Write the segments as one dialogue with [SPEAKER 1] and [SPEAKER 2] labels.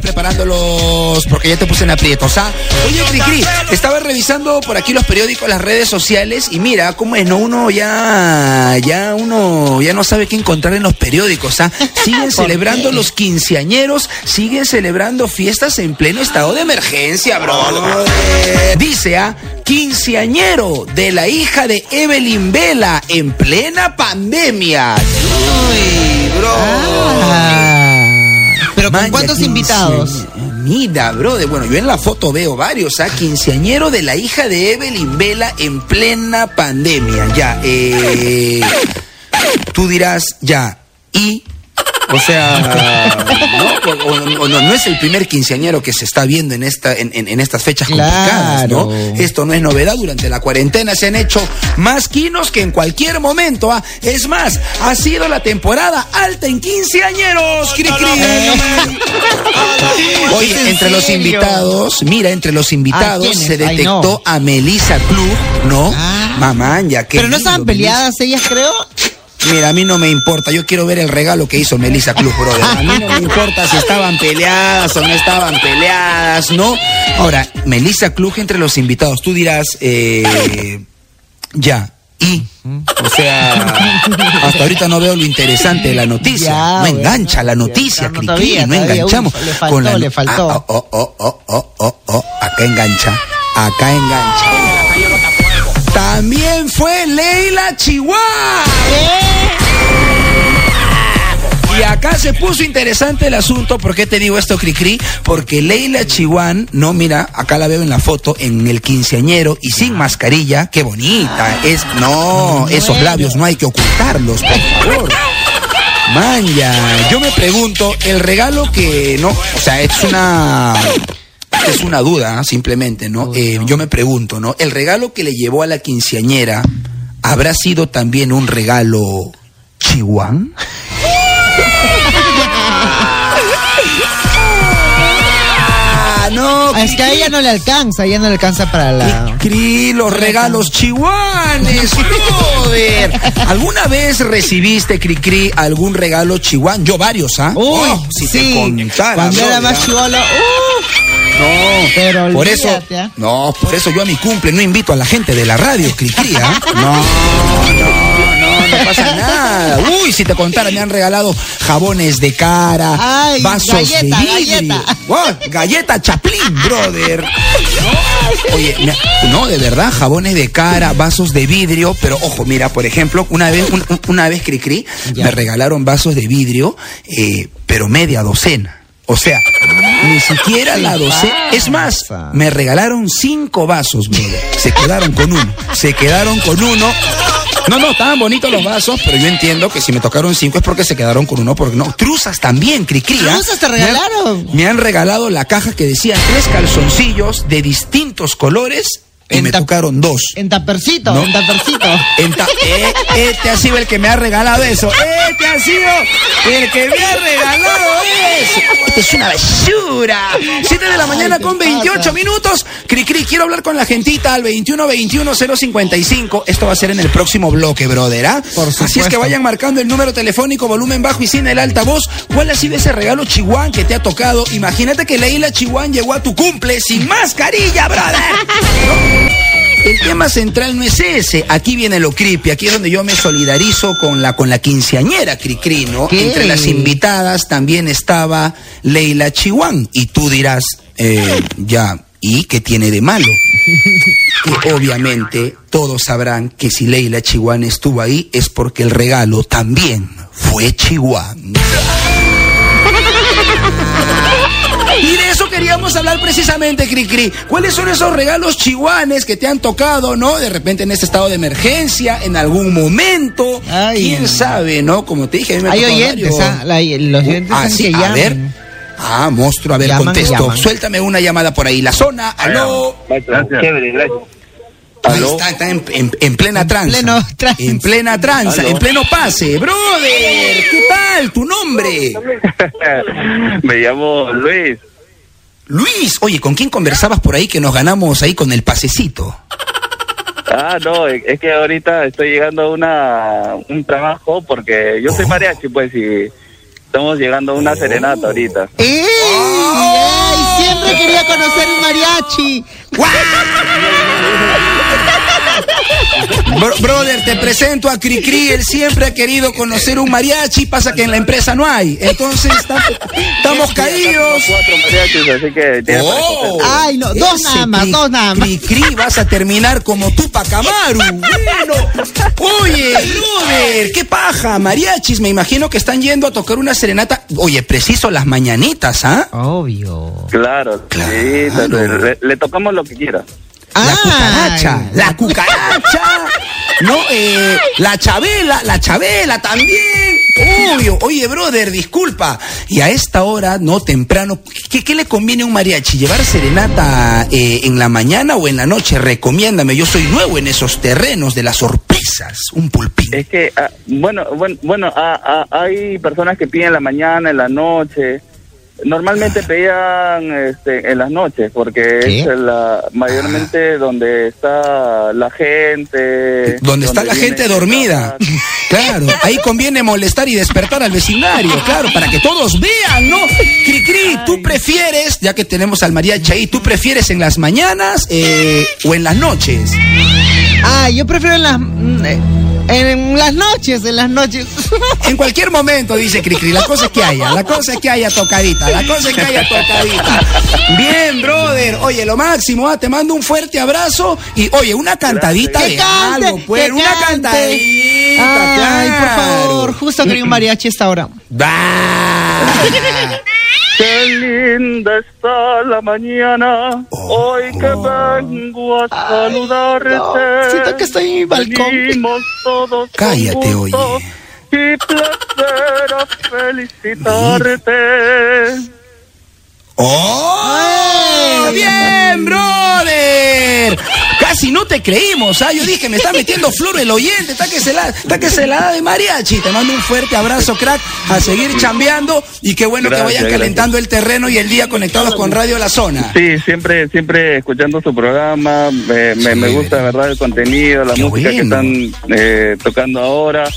[SPEAKER 1] preparándolos porque ya te puse en aprietos, ¿ah? Oye, Cricri, estaba revisando por aquí los periódicos, las redes sociales y mira cómo es, ¿no? Uno ya, ya uno ya no sabe qué encontrar en los periódicos, ¿ah? Siguen celebrando los quinceañeros, siguen celebrando fiestas en pleno estado de emergencia, bro. Dice, ¿ah? Quinceañero de la hija de Evelyn Vela en plena pandemia. Uy, bro.
[SPEAKER 2] Ah. Pero ¿con
[SPEAKER 1] Man,
[SPEAKER 2] cuántos invitados?
[SPEAKER 1] Mira, bro, de, bueno, yo en la foto veo varios, ¿ah? Quinceañero de la hija de Evelyn Vela en plena pandemia. Ya, eh. Tú dirás, ya, y. O sea, ¿no? O, o- o no, no es el primer quinceañero que se está viendo en, esta, en, en- en estas fechas complicadas, ¿no? Esto no es novedad. Durante la cuarentena se han hecho más quinos que en cualquier momento. ¿ah? Es más, ha sido la temporada alta en quinceañeros. Cri, cri. Oye,
[SPEAKER 2] ¿Es en
[SPEAKER 1] entre los invitados, mira, entre los invitados se detectó a Melissa Club, ¿no?
[SPEAKER 2] Ah.
[SPEAKER 1] Mamá, ya que.
[SPEAKER 2] Pero no estaban peleadas ellas, creo.
[SPEAKER 1] Mira, a mí no me importa, yo quiero ver el regalo que hizo Melissa Club, brother. A mí no me importa si estaban peleadas o no estaban peleadas, ¿no? Ahora, Melissa Club entre los invitados, tú dirás, eh, ya, y, o sea, hasta ahorita no veo lo interesante de la noticia.
[SPEAKER 2] Ya,
[SPEAKER 1] no
[SPEAKER 2] bueno,
[SPEAKER 1] engancha la noticia,
[SPEAKER 2] no,
[SPEAKER 1] Cricri, no enganchamos.
[SPEAKER 2] uy, le faltó,
[SPEAKER 1] con la
[SPEAKER 2] le faltó.
[SPEAKER 1] Ah, oh, oh, oh, oh, oh, oh, acá engancha, acá engancha. También fue Leila Chihuahua. Y acá se puso interesante el asunto. ¿Por qué te digo esto, Cricri? Porque Leila Chihuán, no, mira, acá la veo en la foto, en el quinceañero y sin mascarilla. Qué bonita. Es, no, esos labios no hay que ocultarlos, por favor. Manja, yo me pregunto, el regalo que, no, o sea, es una, es una duda, ¿ah? simplemente, ¿no? Eh, yo me pregunto, ¿no? El regalo que le llevó a la quinceañera, ¿habrá sido también un regalo chihuán? No,
[SPEAKER 2] Es que a ella no le alcanza, ella no le alcanza para la.
[SPEAKER 1] Cri, los regalos chihuanes, brother. ¿Alguna vez recibiste, Cricri, algún regalo chihuán? Yo varios, ¿ah?
[SPEAKER 2] Uy,
[SPEAKER 1] Oh, si te
[SPEAKER 2] sí.
[SPEAKER 1] contara,
[SPEAKER 2] Cuando era más chivolo, ¡uh!
[SPEAKER 1] No,
[SPEAKER 2] Pero
[SPEAKER 1] por eso,
[SPEAKER 2] ¿ah?
[SPEAKER 1] no, por eso yo a mi cumple no invito a la gente de la radio, Cricri, ¿ah? No, no pasa nada. Uy, si te contara, me han regalado jabones de cara,
[SPEAKER 2] Ay,
[SPEAKER 1] vasos
[SPEAKER 2] galleta,
[SPEAKER 1] de vidrio.
[SPEAKER 2] galleta.
[SPEAKER 1] Chaplin, brother. Oye, no, de verdad, jabones de cara, vasos de vidrio, pero ojo, mira, por ejemplo, una vez, un- un- una vez, Cricri,
[SPEAKER 2] Ya.
[SPEAKER 1] me regalaron vasos de vidrio, eh, pero media docena. O sea, ni siquiera la docena. Es más, me regalaron cinco vasos, brother. Se quedaron con uno. Se quedaron con uno. No, no, estaban bonitos los vasos, pero yo entiendo que si me tocaron cinco es porque se quedaron con uno, porque no. Truzas también, Cricri. ¿ah?
[SPEAKER 2] ¿Truzas te
[SPEAKER 1] Me han-
[SPEAKER 2] regalaron?
[SPEAKER 1] Me han regalado la caja que decía tres calzoncillos de distintos colores y
[SPEAKER 2] En
[SPEAKER 1] me tocaron dos.
[SPEAKER 2] En tapercito,
[SPEAKER 1] No.
[SPEAKER 2] en tapercito.
[SPEAKER 1] En ta- eh, este ha sido el que me ha regalado eso. Este ha sido el que me ha regalado eso. Esta es una basura. 7 de la mañana
[SPEAKER 2] ¿qué
[SPEAKER 1] con 28
[SPEAKER 2] pasa?
[SPEAKER 1] minutos. Cri, cri, quiero hablar con la gentita al 21 21 055. Esto va a ser en el próximo bloque, brother. ¿ah?
[SPEAKER 2] Por
[SPEAKER 1] Así es que
[SPEAKER 2] supuesto.
[SPEAKER 1] vayan marcando el número telefónico, volumen bajo y sin el altavoz. ¿Cuál ha sido ese regalo chihuán que te ha tocado? Imagínate que Leila Chihuán llegó a tu cumple sin mascarilla, brother. El tema central no es ese. Aquí viene lo creepy. Aquí es donde yo me solidarizo con la, con la quinceañera Cricri, ¿no?
[SPEAKER 2] ¿Qué?
[SPEAKER 1] Entre las invitadas también estaba Leila Chihuán. Y tú dirás, eh, ya, ¿y qué tiene de malo? Y obviamente todos sabrán que si Leila Chihuán estuvo ahí es porque el regalo también fue Chihuán. Queríamos hablar precisamente, Cricri. ¿Cuáles son esos regalos chihuanes que te han tocado, no? De repente en este estado de emergencia, en algún momento.
[SPEAKER 2] Ay.
[SPEAKER 1] ¿Quién sabe, no? Como te dije, a mí me ha
[SPEAKER 2] Hay oyentes. ¿ah? La- los oyentes
[SPEAKER 1] Ah, sí,
[SPEAKER 2] que
[SPEAKER 1] a
[SPEAKER 2] llaman.
[SPEAKER 1] ver. Ah, monstruo, a ver,
[SPEAKER 2] Llaman,
[SPEAKER 1] contesto.
[SPEAKER 2] llaman.
[SPEAKER 1] Suéltame una llamada por ahí. La zona, aló.
[SPEAKER 3] Gracias. Chévere, gracias. ¿Aló?
[SPEAKER 1] está, está en, en- en plena tranza.
[SPEAKER 2] pleno trance.
[SPEAKER 1] En plena tranza,
[SPEAKER 3] ¿Aló?
[SPEAKER 1] en pleno pase. Brother, ¿qué tal? ¿Tu nombre?
[SPEAKER 3] Me llamo Luis.
[SPEAKER 1] Luis, oye, ¿con quién conversabas por ahí que nos ganamos ahí con el pasecito?
[SPEAKER 3] Ah, no, es que ahorita estoy llegando a una, un trabajo porque yo soy mariachi, pues, y estamos llegando a una serenata ahorita.
[SPEAKER 2] ¡Ey!
[SPEAKER 1] ¡Oh!
[SPEAKER 2] siempre quería conocer un mariachi.
[SPEAKER 1] Bro- brother, te presento a Cricri, él siempre ha querido conocer un mariachi, pasa que en la empresa no hay. Entonces estamos caídos.
[SPEAKER 3] Cuatro mariachis, así que
[SPEAKER 1] Oh.
[SPEAKER 2] Ay, no, dos nada más,
[SPEAKER 1] Cri-
[SPEAKER 2] dos nada más.
[SPEAKER 1] Cricri, vas a terminar como Tupac Amaru. Bueno, oye, brother, qué paja, mariachis, me imagino que están yendo a tocar una serenata. Oye, preciso las mañanitas, ¿ah?
[SPEAKER 2] Obvio.
[SPEAKER 3] Claro,
[SPEAKER 1] Claro.
[SPEAKER 3] sí, le, le tocamos lo que quiera.
[SPEAKER 1] La cucaracha, la cucaracha, no, eh, la chabela, la chabela también. Obvio, oye, brother, disculpa. Y a esta hora, no temprano, ¿qué, qué le conviene a un mariachi? ¿Llevar serenata eh, en la mañana o en la noche? Recomiéndame, yo soy nuevo en esos terrenos de las sorpresas, un pulpín.
[SPEAKER 3] Es que, ah, bueno, bueno, bueno ah, ah, hay personas que piden en la mañana, en la noche. Normalmente pedían este, en las noches, porque
[SPEAKER 2] ¿Qué?
[SPEAKER 3] es la, mayormente donde está la gente.
[SPEAKER 1] Donde está la gente dormida. Claro, ahí conviene molestar y despertar al vecindario, claro, para que todos vean, ¿no? Cri Cri, tú prefieres, ya que tenemos al mariachi ahí, ¿tú prefieres en las mañanas eh, o en las noches?
[SPEAKER 2] Ah, yo prefiero en las mm, eh, en las noches, en las noches.
[SPEAKER 1] En cualquier momento, dice Cricri, la cosa es que haya, la cosa es que haya tocadita, la cosa es que haya tocadita. Bien, brother, oye, lo máximo, ah, te mando un fuerte abrazo y, oye, una cantadita
[SPEAKER 2] Que
[SPEAKER 1] de
[SPEAKER 2] cante,
[SPEAKER 1] algo, pues,
[SPEAKER 2] que
[SPEAKER 1] una
[SPEAKER 2] cante.
[SPEAKER 1] cantadita,
[SPEAKER 2] Ay, por
[SPEAKER 1] claro.
[SPEAKER 2] favor, justo quería un mariachi esta hora.
[SPEAKER 1] Va.
[SPEAKER 3] Linda está la mañana, hoy que vengo a saludarte.
[SPEAKER 2] no, siento que estoy en mi balcón.
[SPEAKER 3] Todos
[SPEAKER 1] Cállate, oye.
[SPEAKER 3] Y placer a felicitarte.
[SPEAKER 1] ¡Oh! ¡Bien, brother! Casi no te creímos, ¿ah? Yo dije, me está metiendo flor el oyente, está que se la, está que se la da de mariachi. Te mando un fuerte abrazo, crack, a seguir chambeando y qué bueno
[SPEAKER 3] Gracias,
[SPEAKER 1] que vayan calentando el terreno y el día conectados con Radio La Zona.
[SPEAKER 3] Sí, siempre, siempre escuchando su programa, me, me,
[SPEAKER 1] Sí.
[SPEAKER 3] me gusta de verdad el contenido, la música que están eh, tocando ahora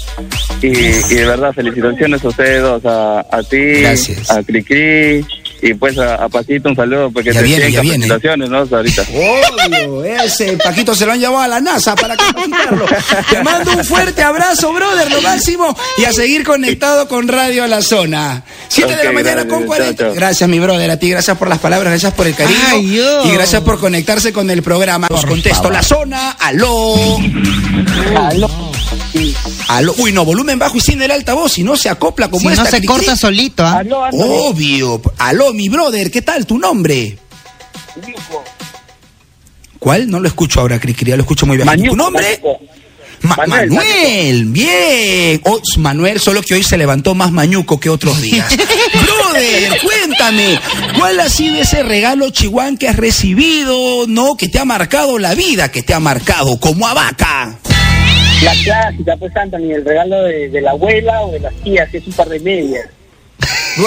[SPEAKER 3] y, y de verdad felicitaciones a ustedes dos, a, a ti,
[SPEAKER 1] Gracias.
[SPEAKER 3] a Cricri y pues a, a Paquito un saludo porque
[SPEAKER 1] Ya
[SPEAKER 3] te
[SPEAKER 1] viene, ya viene.
[SPEAKER 3] ¿no? Ahorita.
[SPEAKER 1] Obvio, ese Paquito se lo han llevado a la NASA para capacitarlo. Te mando un fuerte abrazo, brother, lo máximo. Y a seguir conectado con Radio La Zona. 7 de la mañana
[SPEAKER 3] gracias,
[SPEAKER 1] con 40.
[SPEAKER 3] chao, chao.
[SPEAKER 1] Gracias, mi brother, a ti. Gracias por las palabras, gracias por el cariño.
[SPEAKER 2] Ay,
[SPEAKER 1] y gracias por conectarse con el programa. Os contesto La Zona, aló. Aló. Uy, no, volumen bajo y sin el altavoz. Si no se acopla como
[SPEAKER 2] si no
[SPEAKER 1] esta.
[SPEAKER 2] se
[SPEAKER 1] cri-cri.
[SPEAKER 2] corta solito, ¿ah?
[SPEAKER 1] Obvio. Aló, mi brother, ¿qué tal tu nombre? ¿Cuál? No lo escucho ahora, Cricri, ya lo escucho muy bien. ¿Tu nombre? Ma- Manuel,
[SPEAKER 3] Manuel,
[SPEAKER 1] bien. Oh, Manuel, solo que hoy se levantó más mañuco que otros días. Brother, cuéntame, ¿cuál ha sido ese regalo chihuán que has recibido, no? Que te ha marcado la vida, que te ha marcado como a vaca.
[SPEAKER 4] La clásica, pues, Anthony, el regalo de, de la abuela o de las tías, que es un par de medias.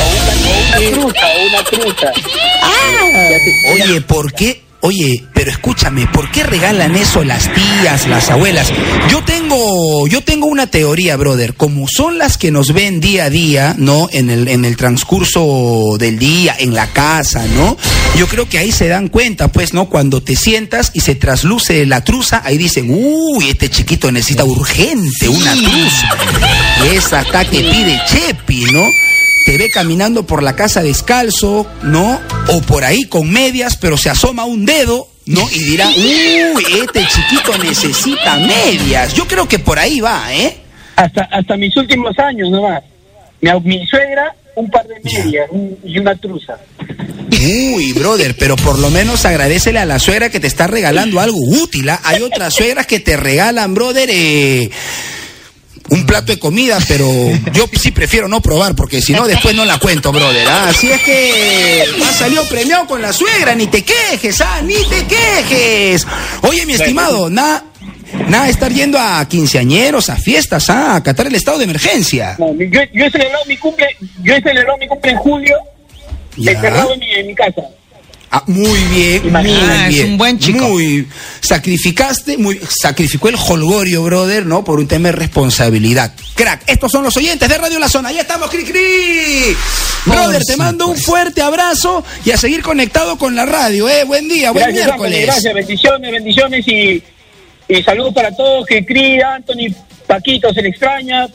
[SPEAKER 4] O una truza, o una truza. Te-
[SPEAKER 1] Oye, ¿por qué? Oye, pero escúchame, ¿por qué regalan eso las tías, las abuelas? Yo tengo, yo tengo una teoría, brother. Como son las que nos ven día a día, ¿no? En el, en el transcurso del día, en la casa, ¿no? Yo creo que ahí se dan cuenta, pues, ¿no? Cuando te sientas y se trasluce la truza, ahí dicen, uy, este chiquito necesita urgente una truza. Esa acá que pide Chepi, ¿no? Te ve caminando por la casa descalzo, ¿no? O por ahí con medias, pero se asoma un dedo, ¿no? Y dirá, uy, este chiquito necesita medias. Yo creo que por ahí va, ¿eh?
[SPEAKER 4] Hasta, hasta mis últimos años nomás. Mi, mi suegra, un par de medias un- y una truza.
[SPEAKER 1] Uy, brother, pero por lo menos agradecele a la suegra que te está regalando algo útil. ¿ah? Hay otras suegras que te regalan, brother, eh, un plato de comida, pero yo sí prefiero no probar, porque si no, después no la cuento, brother. ¿ah? Así es que ha salido premiado con la suegra, ni te quejes, ¿ah? Ni te quejes. Oye, mi estimado, nada. Nada, estar yendo a quinceañeros, a fiestas, ¿ah? a acatar el estado de emergencia.
[SPEAKER 4] No, mi- yo, yo he celebrado mi cumple, yo he celebrado mi cumple en julio,
[SPEAKER 1] Ya.
[SPEAKER 4] encerrado en mi, en mi casa.
[SPEAKER 1] Ah, muy bien, muy
[SPEAKER 2] Ah, es un buen chico.
[SPEAKER 1] Muy sacrificaste, muy sacrificó el holgorio, brother, ¿no? Por un tema de responsabilidad. Crack, estos son los oyentes de Radio La Zona. Ya estamos, cri cri. Brother, te mando un fuerte abrazo y a seguir conectado con la radio, ¿eh? Buen día, buen
[SPEAKER 4] Gracias, Anthony,
[SPEAKER 1] miércoles.
[SPEAKER 4] gracias, bendiciones, bendiciones y, y saludos para todos. Que Cri, Anthony, Paquito se le extraña,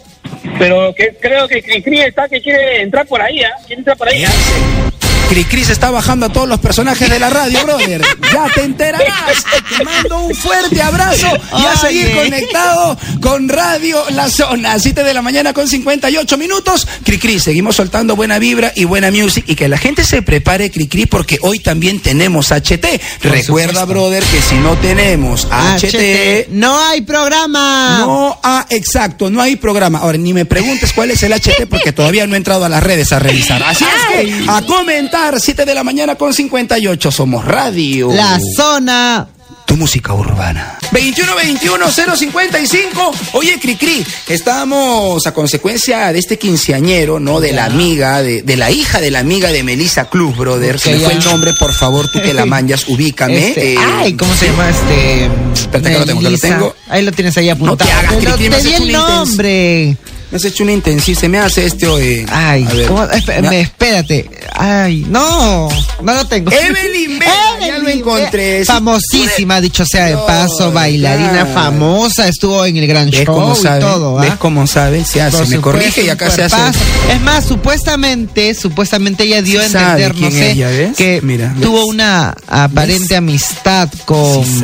[SPEAKER 4] pero que creo que Cri Cri está que quiere entrar por ahí, ¿ah? Quiere entrar por ahí, ¿ah?
[SPEAKER 1] Cricri se está bajando a todos los personajes de la radio, brother. Ya te enterarás. Te mando un fuerte abrazo y a seguir conectado con Radio La Zona. 7 de la mañana con 58 minutos. Cricri, seguimos soltando buena vibra y buena music y que la gente se prepare, Cricri, porque hoy también tenemos HT. Recuerda,
[SPEAKER 2] supuesto.
[SPEAKER 1] brother, que si no tenemos HT,
[SPEAKER 2] No hay programa.
[SPEAKER 1] no, ah, exacto, no hay programa. Ahora, ni me preguntes cuál es el HT porque todavía no he entrado a las redes a revisar. Así es que, a comentar, 7 de la mañana con 58, somos radio.
[SPEAKER 2] La zona.
[SPEAKER 1] Tu música urbana. 21-21-055. Oye, Cricri, estábamos a consecuencia de este quinceañero, ¿no? De la amiga, de, de la hija de la amiga de Melissa Cruz, brother. Se me
[SPEAKER 2] Ok,
[SPEAKER 1] fue
[SPEAKER 2] ya.
[SPEAKER 1] el nombre, por favor, tú que la manjas, ubícame.
[SPEAKER 2] Este,
[SPEAKER 1] Eh,
[SPEAKER 2] ay, ¿cómo se llama este?
[SPEAKER 1] Espérate que lo tengo, que lo tengo.
[SPEAKER 2] Ahí lo tienes ahí apuntado.
[SPEAKER 1] te hagas,
[SPEAKER 2] Te lo-
[SPEAKER 1] Cri, Cri, me
[SPEAKER 2] te di el
[SPEAKER 1] un intenso. Me has hecho un intensivo, se me hace este hoy.
[SPEAKER 2] Ay,
[SPEAKER 1] a ver.
[SPEAKER 2] ¿cómo? Esp-
[SPEAKER 1] Me-
[SPEAKER 2] me- espérate. Ay, no, no lo tengo.
[SPEAKER 1] Evelyn Vega, ya lo
[SPEAKER 2] Evelyn
[SPEAKER 1] encontré.
[SPEAKER 2] Famosísima, dicho sea de paso, bailarina
[SPEAKER 1] claro.
[SPEAKER 2] famosa, estuvo en el gran
[SPEAKER 1] ¿Ves
[SPEAKER 2] show
[SPEAKER 1] cómo
[SPEAKER 2] y
[SPEAKER 1] sabe?
[SPEAKER 2] todo,
[SPEAKER 1] ¿Ves
[SPEAKER 2] ¿ah?
[SPEAKER 1] cómo sabe? Se hace,
[SPEAKER 2] Por
[SPEAKER 1] me
[SPEAKER 2] supuesto,
[SPEAKER 1] corrige y acá se hace.
[SPEAKER 2] Es más, supuestamente, supuestamente ella dio a entender, no sé,
[SPEAKER 1] ella, ¿ves?
[SPEAKER 2] que
[SPEAKER 1] Mira, ¿ves?
[SPEAKER 2] tuvo una aparente amistad con
[SPEAKER 1] Sí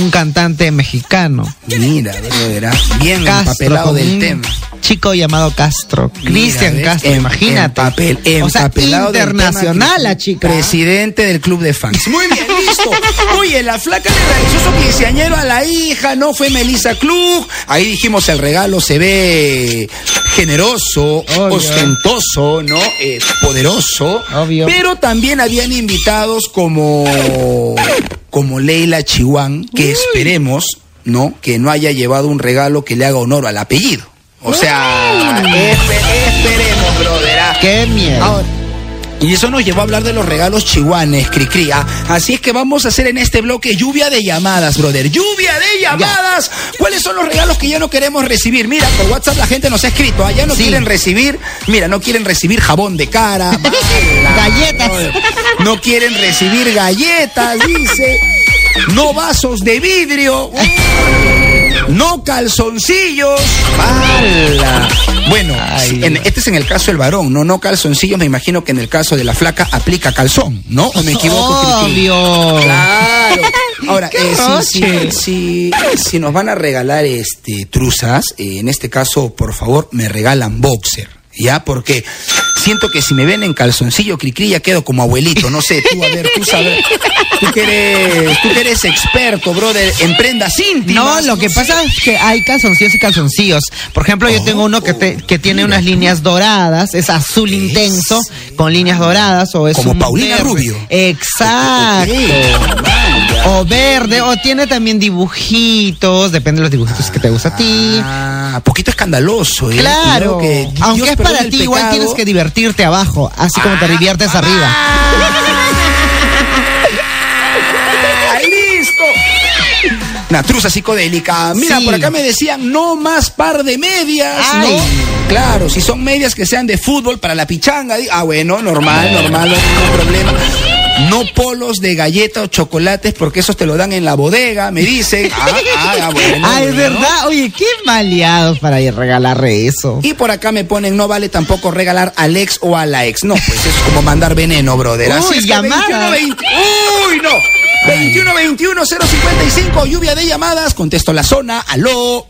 [SPEAKER 2] un cantante mexicano.
[SPEAKER 1] Mira, brother, ah, bien
[SPEAKER 2] Castro,
[SPEAKER 1] empapelado del
[SPEAKER 2] un
[SPEAKER 1] tema.
[SPEAKER 2] Chico llamado Castro, Cristian. Castro,
[SPEAKER 1] En-
[SPEAKER 2] imagínate.
[SPEAKER 1] En papel,
[SPEAKER 2] o sea, internacional la chica.
[SPEAKER 1] Presidente del club de fans. Muy bien, listo. Oye, la flaca le realizó su quinceañero a la hija, no fue Melissa Klug. Ahí dijimos el regalo se ve generoso,
[SPEAKER 2] Obvio.
[SPEAKER 1] ostentoso, ¿no? Eh, poderoso.
[SPEAKER 2] Obvio.
[SPEAKER 1] Pero también habían invitados como, como Leila Chihuán, que esperemos, ¿no? Que no haya llevado un regalo que le haga honor al apellido. O sea, espe- esperemos, brother. ah.
[SPEAKER 2] Qué miedo.
[SPEAKER 1] Ahora, y eso nos llevó a hablar de los regalos chihuanes, Cricri. ah. Así es que vamos a hacer en este bloque lluvia de llamadas, brother. Lluvia de llamadas. ¿Cuáles son los regalos que ya no queremos recibir? Mira, por WhatsApp la gente nos ha escrito. Allá no
[SPEAKER 2] Sí.
[SPEAKER 1] quieren recibir, mira, no quieren recibir jabón de cara. mala,
[SPEAKER 2] Galletas.
[SPEAKER 1] brother. No quieren recibir galletas, dice. No vasos de vidrio. No calzoncillos. ¡Hala! Bueno,
[SPEAKER 2] Ay.
[SPEAKER 1] sí, en- este es en el caso del varón, no no calzoncillos. Me imagino que en el caso de la flaca aplica calzón, ¿no? ¿O me equivoco?
[SPEAKER 2] Obvio.
[SPEAKER 1] Claro. Ahora,
[SPEAKER 2] ¡Qué
[SPEAKER 1] eh, si, si- si- si nos van a regalar este truzas, eh, en este caso, por favor, me regalan boxer. ¿Ya? Porque siento que si me ven en calzoncillo cri ya quedo como abuelito. No sé, tú, a ver, tú sabes. Tú que eres, tú que eres experto, brother, en prendas íntimas.
[SPEAKER 2] No, lo que pasa es que hay calzoncillos y calzoncillos. Por ejemplo, yo tengo uno que, te- que tiene unas líneas doradas, es azul intenso, con líneas doradas, o es
[SPEAKER 1] Como
[SPEAKER 2] un
[SPEAKER 1] Paulina
[SPEAKER 2] verde.
[SPEAKER 1] Rubio.
[SPEAKER 2] Exacto.
[SPEAKER 1] Ok, vaya.
[SPEAKER 2] O verde, o tiene también dibujitos, depende de los dibujitos que te gusta a ti.
[SPEAKER 1] Ah, poquito escandaloso, ¿eh?
[SPEAKER 2] Claro,
[SPEAKER 1] que Dios
[SPEAKER 2] aunque es para ti, igual tienes que divertirte abajo, así como te diviertes arriba.
[SPEAKER 1] ¡Ah, listo! Una truza psicodélica. Mira,
[SPEAKER 2] Sí.
[SPEAKER 1] por acá me decían no más par de medias,
[SPEAKER 2] Ay.
[SPEAKER 1] ¿no? Claro, si son medias que sean de fútbol para la pichanga, ah, bueno, normal, normal, no hay ningún problema. No polos de galleta o chocolates porque esos te lo dan en la bodega, me dicen. Ah, ah, ah, bueno,
[SPEAKER 2] Ah, es
[SPEAKER 1] bueno.
[SPEAKER 2] verdad. Oye, qué maleados para ir a regalar eso.
[SPEAKER 1] Y por acá me ponen, no vale tampoco regalar al ex o a la ex. No, pues es como mandar veneno, brother. Así
[SPEAKER 2] Uy,
[SPEAKER 1] es que
[SPEAKER 2] llamada.
[SPEAKER 1] 21, 20 ¡Uy, no! 21 21 055, lluvia de llamadas. Contesto la zona. Aló.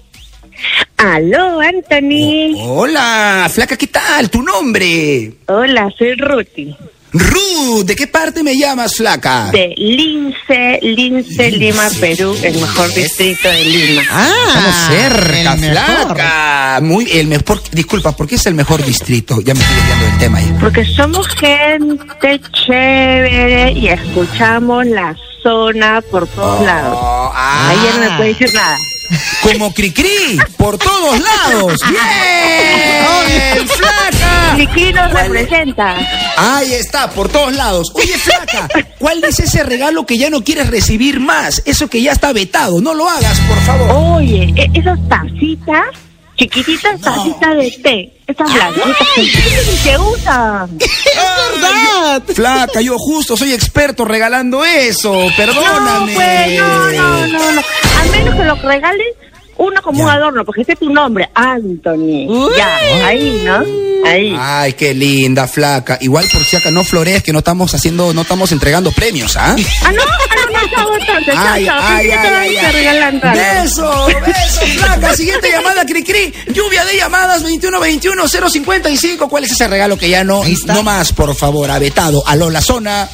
[SPEAKER 5] Aló, Anthony.
[SPEAKER 1] Hola, flaca, ¿qué tal? ¿Tu nombre?
[SPEAKER 5] Hola, soy Ruti.
[SPEAKER 1] Ruth, ¿de qué parte me llamas, flaca?
[SPEAKER 5] De Lince, Lince, Lima, Perú, el mejor distrito de Lima.
[SPEAKER 1] Estamos
[SPEAKER 2] Ah,
[SPEAKER 1] cerca,
[SPEAKER 2] el mejor.
[SPEAKER 1] flaca. Muy, el mejor, disculpa, ¿por qué es el mejor distrito? Ya me estoy desviando del tema ahí.
[SPEAKER 5] Porque somos gente chévere y escuchamos la zona por todos lados.
[SPEAKER 1] Oh, ah.
[SPEAKER 5] Ahí ya no me puede decir nada.
[SPEAKER 1] Como Cricri, por todos lados. ¡Bien! ¡Flaca!
[SPEAKER 5] Chiqui nos representa.
[SPEAKER 1] Ahí está, por todos lados. Oye, flaca, ¿cuál es ese regalo que ya no quieres recibir más? Eso que ya está vetado. No lo hagas, por favor.
[SPEAKER 5] Oye, e- esas tacitas chiquititas tacitas de té. Estas blanquitas que, que usan.
[SPEAKER 2] ¡Es verdad!
[SPEAKER 1] Flaca, yo justo soy experto regalando eso. Perdóname.
[SPEAKER 5] No, pues, no, no, no, no. Al menos que lo regales uno como
[SPEAKER 1] Ya.
[SPEAKER 5] un adorno, porque ese es tu nombre, Anthony.
[SPEAKER 2] Uy.
[SPEAKER 5] Ya, ahí, ¿no? Ahí.
[SPEAKER 1] Ay, qué linda, flaca. Igual por si acá no flores, que no estamos haciendo, no estamos entregando premios, ¿ah?
[SPEAKER 5] Ah, no, ah, no, chao, chao,
[SPEAKER 1] Ay,
[SPEAKER 5] chao.
[SPEAKER 1] ay, ay,
[SPEAKER 5] te
[SPEAKER 1] ay. Beso, beso, flaca. Siguiente llamada, Cricri. Lluvia de llamadas 2121-055. ¿Cuál es ese regalo que ya no, no más, por favor, ha vetado? Aló, la zona.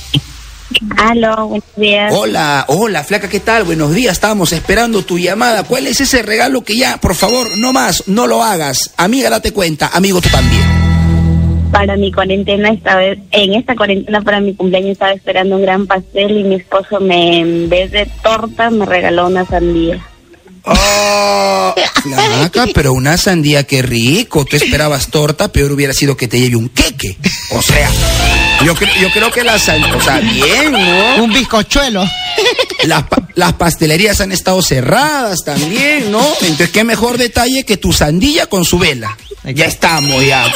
[SPEAKER 5] Aló, buenos días.
[SPEAKER 1] Hola, hola, flaca, ¿qué tal? Buenos días, estábamos esperando tu llamada. ¿Cuál es ese regalo que ya, por favor, no más, no lo hagas? Amiga, date cuenta, amigo, tú también.
[SPEAKER 5] Para mi cuarentena, esta vez, en esta cuarentena para mi cumpleaños estaba esperando un gran pastel y mi esposo me, en vez de torta, me regaló una sandía.
[SPEAKER 1] Oh, flaca, pero una sandía, qué rico. Tú esperabas torta, peor hubiera sido que te lleve un queque. O sea, yo, cre- yo creo que la sandía, o sea, bien, ¿no?
[SPEAKER 2] Un bizcochuelo.
[SPEAKER 1] Las, pa- las pastelerías han estado cerradas también, ¿no? Entonces, qué mejor detalle que tu sandía con su vela. Ya estamos, ya.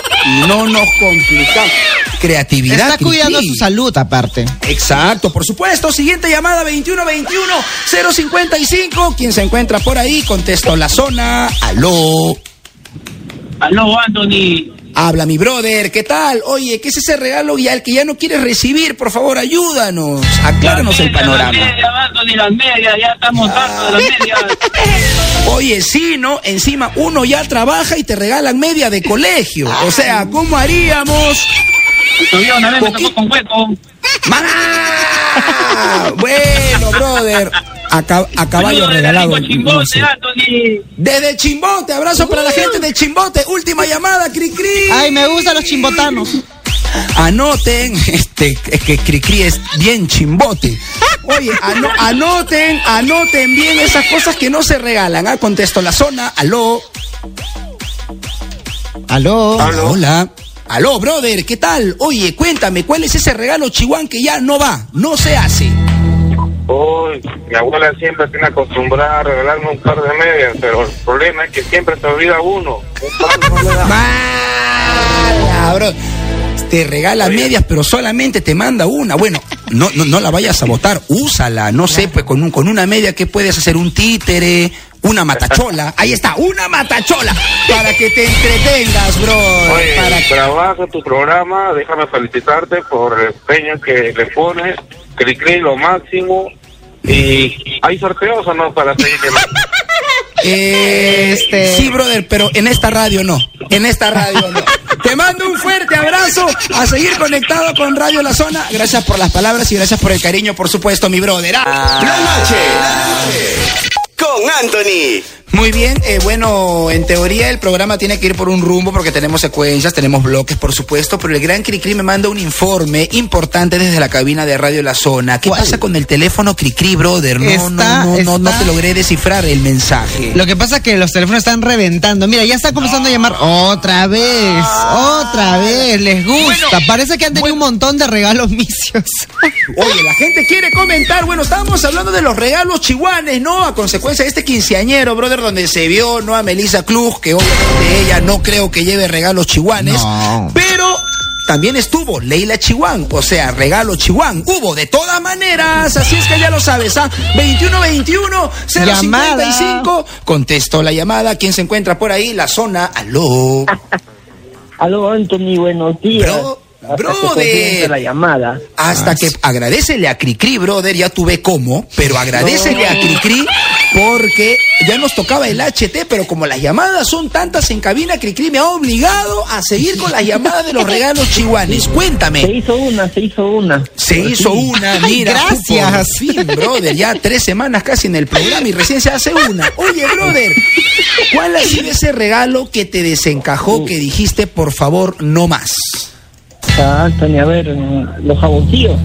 [SPEAKER 1] No nos complicamos. Creatividad.
[SPEAKER 2] Está cuidando su salud, aparte.
[SPEAKER 1] Exacto, por supuesto. Siguiente llamada 2121-055. ¿Quién se encuentra por ahí? Contesto la zona. Aló.
[SPEAKER 4] Aló, Anthony.
[SPEAKER 1] Habla mi brother, ¿qué tal? Oye, ¿qué es ese regalo y al que ya no quieres recibir? Por favor, ayúdanos. Acláranos el panorama.
[SPEAKER 4] Las medias, Anthony, las medias, ya estamos hartos de las medias.
[SPEAKER 1] Oye, sí, ¿no? Encima uno ya trabaja y te regalan media de colegio. O sea, ¿cómo haríamos?
[SPEAKER 4] Todavía una vez me tocó con hueco.
[SPEAKER 1] ¡Mamá! Bueno, brother. A, ca- a caballo
[SPEAKER 4] desde
[SPEAKER 1] regalado.
[SPEAKER 4] Rico Chimbote,
[SPEAKER 1] no sé.
[SPEAKER 4] Anthony.
[SPEAKER 1] Desde Chimbote, abrazo para la gente de Chimbote. Última llamada, Cricri.
[SPEAKER 2] Ay, me gustan los chimbotanos.
[SPEAKER 1] Anoten, este, es que Cricri es bien chimbote. Oye, ano- anoten, anoten bien esas cosas que no se regalan. Ah, contesto la zona. Aló.
[SPEAKER 2] Aló.
[SPEAKER 1] Hola. Aló, brother, ¿qué tal? Oye, cuéntame, ¿cuál es ese regalo chihuán que ya no va, no se hace?
[SPEAKER 6] Uy, mi abuela siempre tiene acostumbrada a regalarme un par de medias, pero el problema es que siempre se olvida uno. Un par no le da.
[SPEAKER 1] Mala, bro. Te regala medias, pero solamente te manda una. Bueno, no, no, no la vayas a botar, úsala. No sé, pues con, un, con una media que puedes hacer un títere, una matachola. Ahí está, una matachola. Para que te entretengas, bro.
[SPEAKER 6] Oye,
[SPEAKER 1] Para
[SPEAKER 6] trabaja tu programa, déjame felicitarte por el empeño que le pones, Cricri lo máximo, y hay sorteos o no para seguir
[SPEAKER 1] Este... Sí, brother, pero en esta radio no. En esta radio no. Te mando un fuerte abrazo a seguir conectado con Radio La Zona. Gracias por las palabras y gracias por el cariño, por supuesto, mi brother. Ah.
[SPEAKER 7] La noche, la noche. Con Anthony.
[SPEAKER 1] Muy bien, eh, bueno, en teoría el programa tiene que ir por un rumbo porque tenemos secuencias, tenemos bloques, por supuesto, pero el gran Cricri me manda un informe importante desde la cabina de Radio La Zona. ¿Qué
[SPEAKER 2] ¿Cuál?
[SPEAKER 1] pasa con el teléfono Cricri, brother? No,
[SPEAKER 2] Está-
[SPEAKER 1] no, no, no, no te logré descifrar el mensaje.
[SPEAKER 2] Lo que pasa es que los teléfonos están reventando. Mira, ya está comenzando a llamar otra vez. Otra vez. Les gusta. Parece que han tenido un montón de regalos misios.
[SPEAKER 1] Oye, la gente quiere comentar. Bueno, estábamos hablando de los regalos chihuanes, ¿no? A consecuencia de este quinceañero, brother, donde se vio, ¿no? A Melissa Klug, que obviamente ella no creo que lleve regalos chihuanes.
[SPEAKER 2] No.
[SPEAKER 1] Pero también estuvo Leila Chihuán, o sea, regalo Chihuán. Hubo de todas maneras, así es que ya lo sabes, ¿ah? 2121-055. Contestó la llamada. ¿Quién se encuentra por ahí? La zona. Aló.
[SPEAKER 8] Aló, Anthony, buenos días.
[SPEAKER 1] Bro-
[SPEAKER 8] Que
[SPEAKER 1] brother.
[SPEAKER 8] la llamada.
[SPEAKER 1] Hasta que agradecele a Cricri, brother, ya tuve cómo, pero agradecele a Cricri porque ya nos tocaba el HT, pero como las llamadas son tantas en cabina, Cricri me ha obligado a seguir con las llamadas de los regalos chihuanes.
[SPEAKER 8] Se
[SPEAKER 1] Cuéntame.
[SPEAKER 8] hizo una, se hizo una.
[SPEAKER 1] Se hizo una,
[SPEAKER 2] Ay,
[SPEAKER 1] mira.
[SPEAKER 2] gracias.
[SPEAKER 1] Por fin, brother, ya tres semanas casi en el programa y recién se hace una. Oye, brother, ¿cuál ha sido ese regalo que te desencajó, que dijiste, por favor, no más?
[SPEAKER 8] Ah, Anthony, a ver, mm, los jaboncillos.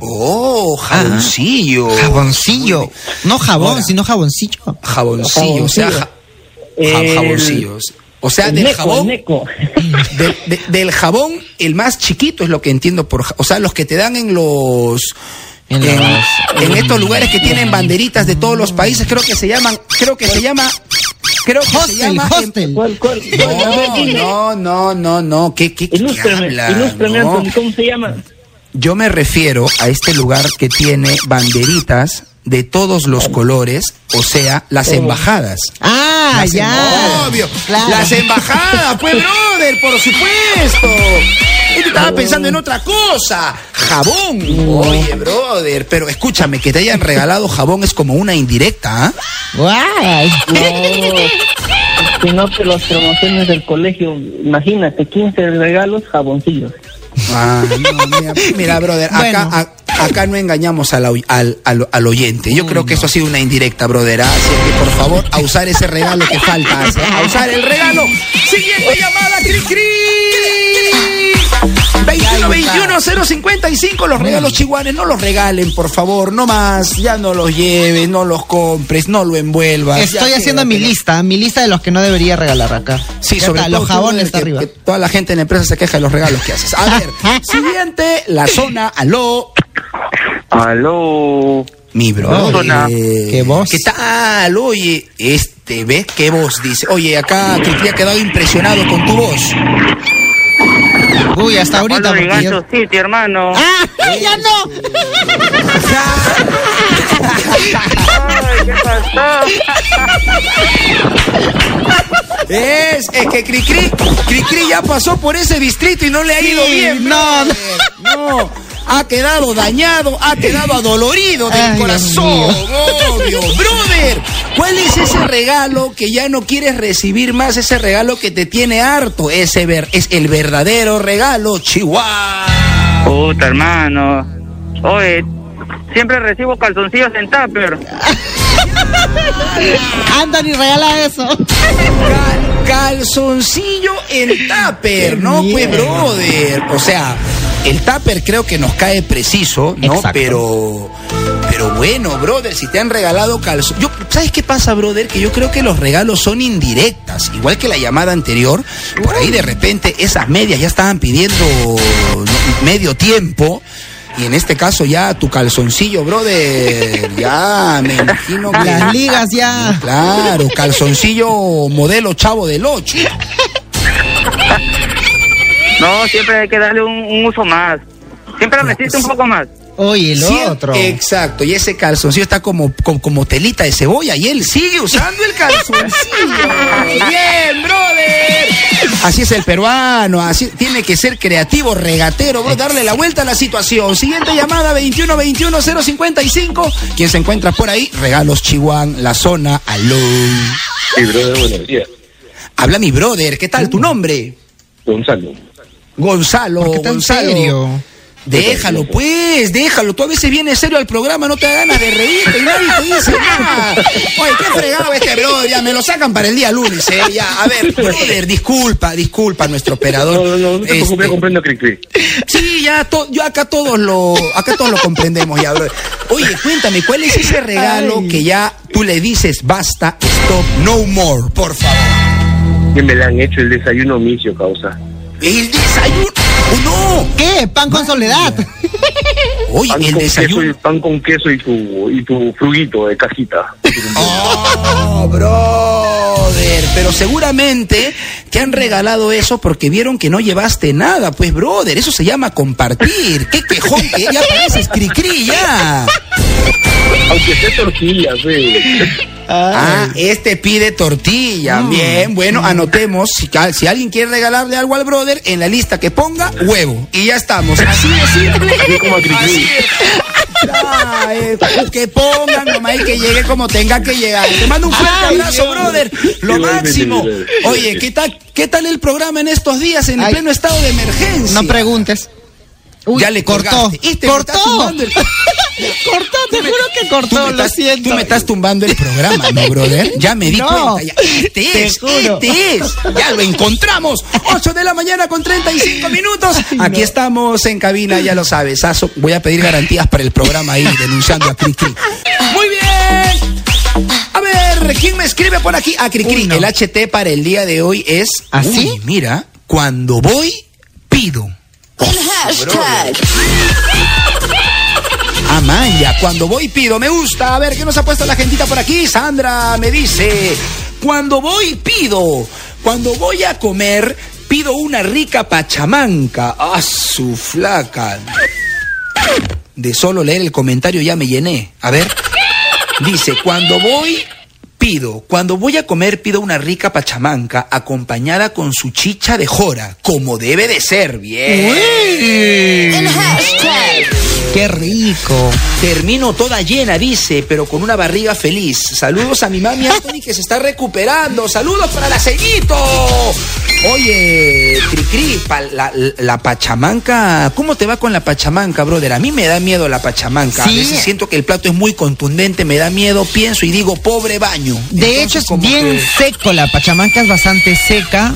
[SPEAKER 1] Oh, jaboncillo.
[SPEAKER 2] Jaboncillo. No jabón,
[SPEAKER 1] Ahora.
[SPEAKER 2] sino jaboncillo.
[SPEAKER 1] Jaboncillo, o sea, ja- ja-
[SPEAKER 8] El-
[SPEAKER 1] jaboncillos. O sea,
[SPEAKER 8] el
[SPEAKER 1] del
[SPEAKER 8] neco,
[SPEAKER 1] jabón,
[SPEAKER 8] el neco.
[SPEAKER 1] del, de- del jabón, el más chiquito es lo que entiendo por, o sea, los que te dan en los,
[SPEAKER 2] En
[SPEAKER 1] en,
[SPEAKER 2] los-
[SPEAKER 1] en estos lugares que tienen banderitas de todos los países, creo que se llaman, creo que se llama Creo que se
[SPEAKER 2] Hostel,
[SPEAKER 1] llama...
[SPEAKER 2] hostel.
[SPEAKER 8] ¿Cuál,
[SPEAKER 1] No, no, no, no, no. ¿Qué, qué, qué
[SPEAKER 8] Ilústrame,
[SPEAKER 1] habla?
[SPEAKER 8] ilústrame,
[SPEAKER 1] No.
[SPEAKER 8] Anthony, ¿cómo se llama?
[SPEAKER 1] Yo me refiero a este lugar que tiene banderitas de todos los colores, o sea, las embajadas.
[SPEAKER 2] Ah,
[SPEAKER 1] Las
[SPEAKER 2] ya.
[SPEAKER 1] em- Obvio.
[SPEAKER 2] Claro.
[SPEAKER 1] Las embajadas, pues, brother, por supuesto. Este estaba pensando en otra cosa. Jabón. Oye, brother, pero escúchame, que te hayan regalado jabón es como una indirecta, ¿ah?
[SPEAKER 8] No, si no, que las promociones del colegio, imagínate, 15 regalos, jaboncillos.
[SPEAKER 1] Ah, no, mira, mira, brother,
[SPEAKER 2] Bueno.
[SPEAKER 1] acá, a- acá no engañamos al, al, al- al oyente. Yo creo que eso ha sido una indirecta, brother. ¿ah? Así que, por favor, a usar ese regalo que falta. A usar el regalo. Siguiente llamada, Cri Cri. 21 21 055 los regalos chihuanes no los regalen por favor no más ya no los lleves no los compres no lo envuelvas
[SPEAKER 2] Estoy haciendo mi lista, mi lista de los que no debería regalar acá.
[SPEAKER 1] Sí, sobre
[SPEAKER 2] está,
[SPEAKER 1] todo
[SPEAKER 2] los jabones está
[SPEAKER 1] que-
[SPEAKER 2] arriba.
[SPEAKER 1] que toda la gente en la empresa se queja de los regalos que haces. A ver, siguiente, la zona, aló.
[SPEAKER 6] Aló.
[SPEAKER 1] Mi brother.
[SPEAKER 6] Zona.
[SPEAKER 2] ¿Qué voz?
[SPEAKER 1] ¿Qué tal? Oye, este, ¿ves qué voz? Dice. Oye, acá Cricri ha quedado impresionado con tu voz.
[SPEAKER 2] Uy, hasta ahorita.
[SPEAKER 6] Pablo
[SPEAKER 2] porque yo-
[SPEAKER 6] City, hermano.
[SPEAKER 2] ¡Ah! ¡Ya no!
[SPEAKER 6] Ay, ¿qué pasó?
[SPEAKER 1] Es, es que Cricri, Cricri ya pasó por ese distrito y no le ha ido
[SPEAKER 2] Sí,
[SPEAKER 1] bien.
[SPEAKER 2] no,
[SPEAKER 1] no. Ha quedado dañado, ha quedado adolorido del
[SPEAKER 2] Ay, Dios
[SPEAKER 1] corazón, obvio. Brother, ¿cuál es ese regalo que ya no quieres recibir más? Ese regalo que te tiene harto. Ese ver, es el verdadero regalo, Chihuahua.
[SPEAKER 6] Puta, hermano. Oye, siempre recibo calzoncillos en tupper.
[SPEAKER 2] Anthony, regala eso.
[SPEAKER 1] Cal- calzoncillo en tupper, ¿no? Pues, brother. O sea, el tupper creo que nos cae preciso, ¿no?
[SPEAKER 2] Exacto.
[SPEAKER 1] Pero. Pero bueno, brother, si te han regalado calzón. Yo, ¿Sabes qué pasa, brother? Que yo creo que los regalos son indirectas. Igual que la llamada anterior. Por ahí de repente esas medias ya estaban pidiendo medio tiempo. Y en este caso ya tu calzoncillo, brother, ya me imagino que...
[SPEAKER 2] Las ligas ya.
[SPEAKER 1] Claro, calzoncillo modelo chavo del 8.
[SPEAKER 6] No, siempre hay que darle un, un uso más. Siempre necesito un poco más.
[SPEAKER 2] Oye, el
[SPEAKER 1] Sí,
[SPEAKER 2] otro.
[SPEAKER 1] Exacto, y ese calzoncillo está como, como, como telita de cebolla y él sigue usando el calzoncillo. Bien, brother. Así es el peruano, así tiene que ser creativo, regatero, bro, darle la vuelta a la situación. Siguiente llamada 21-21-055. ¿Quién se encuentra por ahí? Regalos Chihuán, la zona, aló.
[SPEAKER 9] Sí, brother, buenos días.
[SPEAKER 1] Habla mi brother, ¿qué tal tu nombre?
[SPEAKER 9] Gonzalo.
[SPEAKER 1] Gonzalo,
[SPEAKER 2] ¿Por qué tan
[SPEAKER 1] Gonzalo.
[SPEAKER 2] serio?
[SPEAKER 1] Déjalo, pues, déjalo. Tú a veces vienes serio al programa, no te da ganas de reírte y nadie te dice nada. Oye, qué fregado este brother, ya me lo sacan para el día lunes, eh. Ya, a ver, brother, disculpa, disculpa, nuestro operador.
[SPEAKER 9] No, no, no, no te preocupes,
[SPEAKER 1] Este,
[SPEAKER 9] comprendo Cri Cri.
[SPEAKER 1] Sí, ya, to- yo acá todos lo, acá todos lo comprendemos ya, brother. Oye, cuéntame, ¿cuál es ese regalo
[SPEAKER 2] Ay.
[SPEAKER 1] que ya tú le dices basta, stop, no more, por favor?
[SPEAKER 9] Que me le han hecho el desayuno misio, causa.
[SPEAKER 1] El desayuno, oh, no.
[SPEAKER 2] ¿Qué? Pan con soledad.
[SPEAKER 1] Oye,
[SPEAKER 9] Pan
[SPEAKER 1] el
[SPEAKER 9] con, queso
[SPEAKER 1] desayuno.
[SPEAKER 9] y, pan con queso y tu, y tu fruguito de cajita.
[SPEAKER 1] Oh, brother, pero seguramente te han regalado eso porque vieron que no llevaste nada, pues, brother, eso se llama compartir. Qué quejón que ya pareces cri-cri ya.
[SPEAKER 9] Aunque sea tortillas, eh.
[SPEAKER 1] Ah, este pide tortilla. Bien, bueno, anotemos. Si, si alguien quiere regalarle algo al brother, en la lista que ponga huevo. Y ya estamos. Así de simple.
[SPEAKER 9] Así
[SPEAKER 1] es. Ya, eh, que pongan nomás y que llegue como tenga que llegar. Te mando un fuerte
[SPEAKER 2] Ay,
[SPEAKER 1] abrazo,
[SPEAKER 2] Dios.
[SPEAKER 1] brother. Lo
[SPEAKER 9] Igualmente,
[SPEAKER 1] máximo. Oye, ¿qué tal, ¿qué tal el programa en estos días en
[SPEAKER 2] Ay.
[SPEAKER 1] pleno estado de emergencia?
[SPEAKER 2] No preguntes. Uy,
[SPEAKER 1] ya le
[SPEAKER 2] cortó.
[SPEAKER 1] Este
[SPEAKER 2] cortó.
[SPEAKER 1] el-
[SPEAKER 2] cortó, te juro que cortó, lo
[SPEAKER 1] estás,
[SPEAKER 2] siento.
[SPEAKER 1] tú me estás tumbando el programa, ¿no, brother? Ya me di
[SPEAKER 2] No,
[SPEAKER 1] cuenta. ya. Este
[SPEAKER 2] te
[SPEAKER 1] es,
[SPEAKER 2] juro.
[SPEAKER 1] este es. Ya lo encontramos. 8 de la mañana con 35 minutos. Aquí estamos en cabina, ya lo sabes. Aso, voy a pedir garantías para el programa ahí, denunciando a Cricri. Muy bien. A ver, ¿quién me escribe por aquí? A Cricri.
[SPEAKER 2] No.
[SPEAKER 1] El HT para el día de hoy es.
[SPEAKER 2] ¿Ah, sí?
[SPEAKER 1] Uy, mira, cuando voy, pido. Amaya, cuando voy pido, me gusta. A ver, ¿qué nos ha puesto la gentita por aquí? Sandra me dice, Cuando voy, pido. Cuando voy a comer, pido una rica pachamanca. ¡Ah, su flaca! De solo leer el comentario ya me llené. A ver. Dice, cuando voy, pido. Cuando voy a comer, pido una rica pachamanca acompañada con su chicha de jora, como debe de ser. Bien.
[SPEAKER 2] ¡Qué rico!
[SPEAKER 1] Termino toda llena, dice, pero con una barriga feliz. Saludos a mi mami Anthony que se está recuperando. Saludos para la ceñito. Oye, Cricri, la, la pachamanca, ¿cómo te va con la pachamanca, brother? A mí me da miedo la pachamanca. A veces siento que el plato es muy contundente, me da miedo, pienso y digo, pobre baño.
[SPEAKER 2] De
[SPEAKER 1] Entonces,
[SPEAKER 2] hecho, es bien
[SPEAKER 1] que-
[SPEAKER 2] seco. La pachamanca es bastante seca.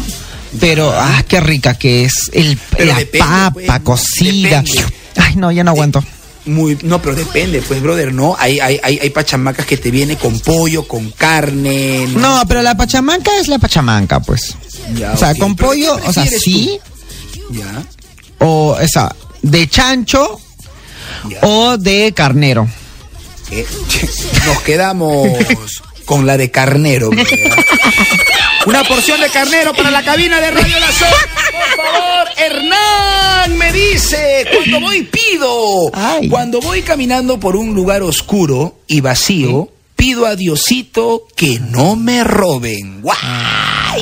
[SPEAKER 2] Pero, ah, qué rica que es. El,
[SPEAKER 1] Pero
[SPEAKER 2] la
[SPEAKER 1] depende,
[SPEAKER 2] papa
[SPEAKER 1] pues,
[SPEAKER 2] cocida.
[SPEAKER 1] depende.
[SPEAKER 2] Ay, no, ya no aguanto.
[SPEAKER 1] Muy, no, pero depende, pues, brother, ¿no? Hay, hay, hay, hay pachamacas que te viene con pollo, con carne.
[SPEAKER 2] No, pero la pachamanca es la pachamanca, pues.
[SPEAKER 1] Ya,
[SPEAKER 2] o sea, con
[SPEAKER 1] ¿Pero
[SPEAKER 2] pollo, o sea, sí.
[SPEAKER 1] Ya.
[SPEAKER 2] O esa, de chancho
[SPEAKER 1] Ya.
[SPEAKER 2] o de carnero.
[SPEAKER 1] Nos quedamos con la de carnero. brother. Una porción de carnero para la cabina de Radio La Zona, por favor. Hernán me dice, cuando voy pido.
[SPEAKER 2] Ay.
[SPEAKER 1] Cuando voy caminando por un lugar oscuro y vacío, pido a Diosito que no me roben. ¡Guay! Ah,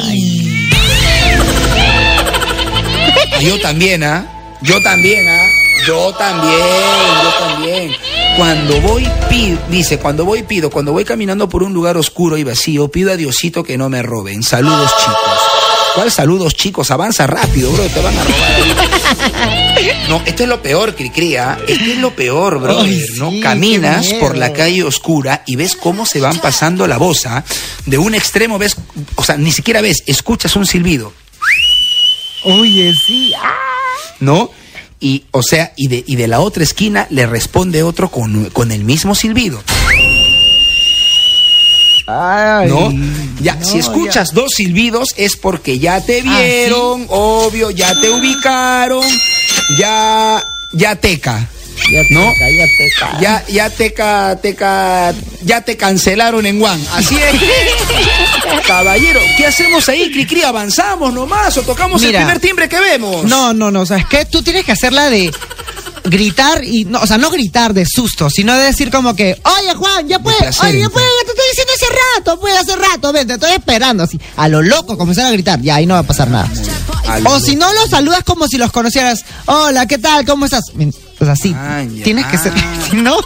[SPEAKER 1] Yo también, ¿ah? Yo también, ¿ah? Yo también, yo también. Cuando voy, pido, dice, cuando voy, pido, cuando voy caminando por un lugar oscuro y vacío, pido a Diosito que no me roben. Saludos, chicos. ¿Cuál saludos, chicos? Avanza rápido, bro, te van a robar. No, esto es lo peor, Cricría. Esto es lo peor, bro.
[SPEAKER 2] Ay,
[SPEAKER 1] ¿no?
[SPEAKER 2] sí,
[SPEAKER 1] Caminas por la calle oscura y ves cómo se van pasando la bosa. De un extremo ves, o sea, ni siquiera ves, escuchas un silbido.
[SPEAKER 2] Oye, sí.
[SPEAKER 1] ¿no? Y, o sea, y de, y de la otra esquina le responde otro con, con el mismo silbido,
[SPEAKER 2] Ay,
[SPEAKER 1] ¿no? Ya,
[SPEAKER 2] no,
[SPEAKER 1] si escuchas dos silbidos es porque ya te
[SPEAKER 2] Ah,
[SPEAKER 1] vieron, obvio, ya te ubicaron, ya, ya teca,
[SPEAKER 2] Ya te
[SPEAKER 1] ¿no?
[SPEAKER 2] ca, ya te ca.
[SPEAKER 1] ya, ya teca, teca, ya te cancelaron en One. Así es. Caballero, ¿qué hacemos ahí, Cricri? ¿Avanzamos nomás o tocamos
[SPEAKER 2] Mira.
[SPEAKER 1] el primer timbre que vemos?
[SPEAKER 2] No, no, no, ¿sabes qué? Tú tienes que hacerla de gritar y no, o sea, no gritar de susto, sino de decir como que, "Oye, Juan, ya puedes, oye, ya puedes, ya te estoy diciendo hace rato, pues hace rato, ven, te estoy esperando así, a lo loco comenzar a gritar, ya ahí no va a pasar nada."
[SPEAKER 1] A
[SPEAKER 2] O si no los saludas como si los conocieras. "Hola, ¿qué tal? ¿Cómo estás?" Pues así.
[SPEAKER 1] Ah.
[SPEAKER 2] Tienes que ser, ¿no?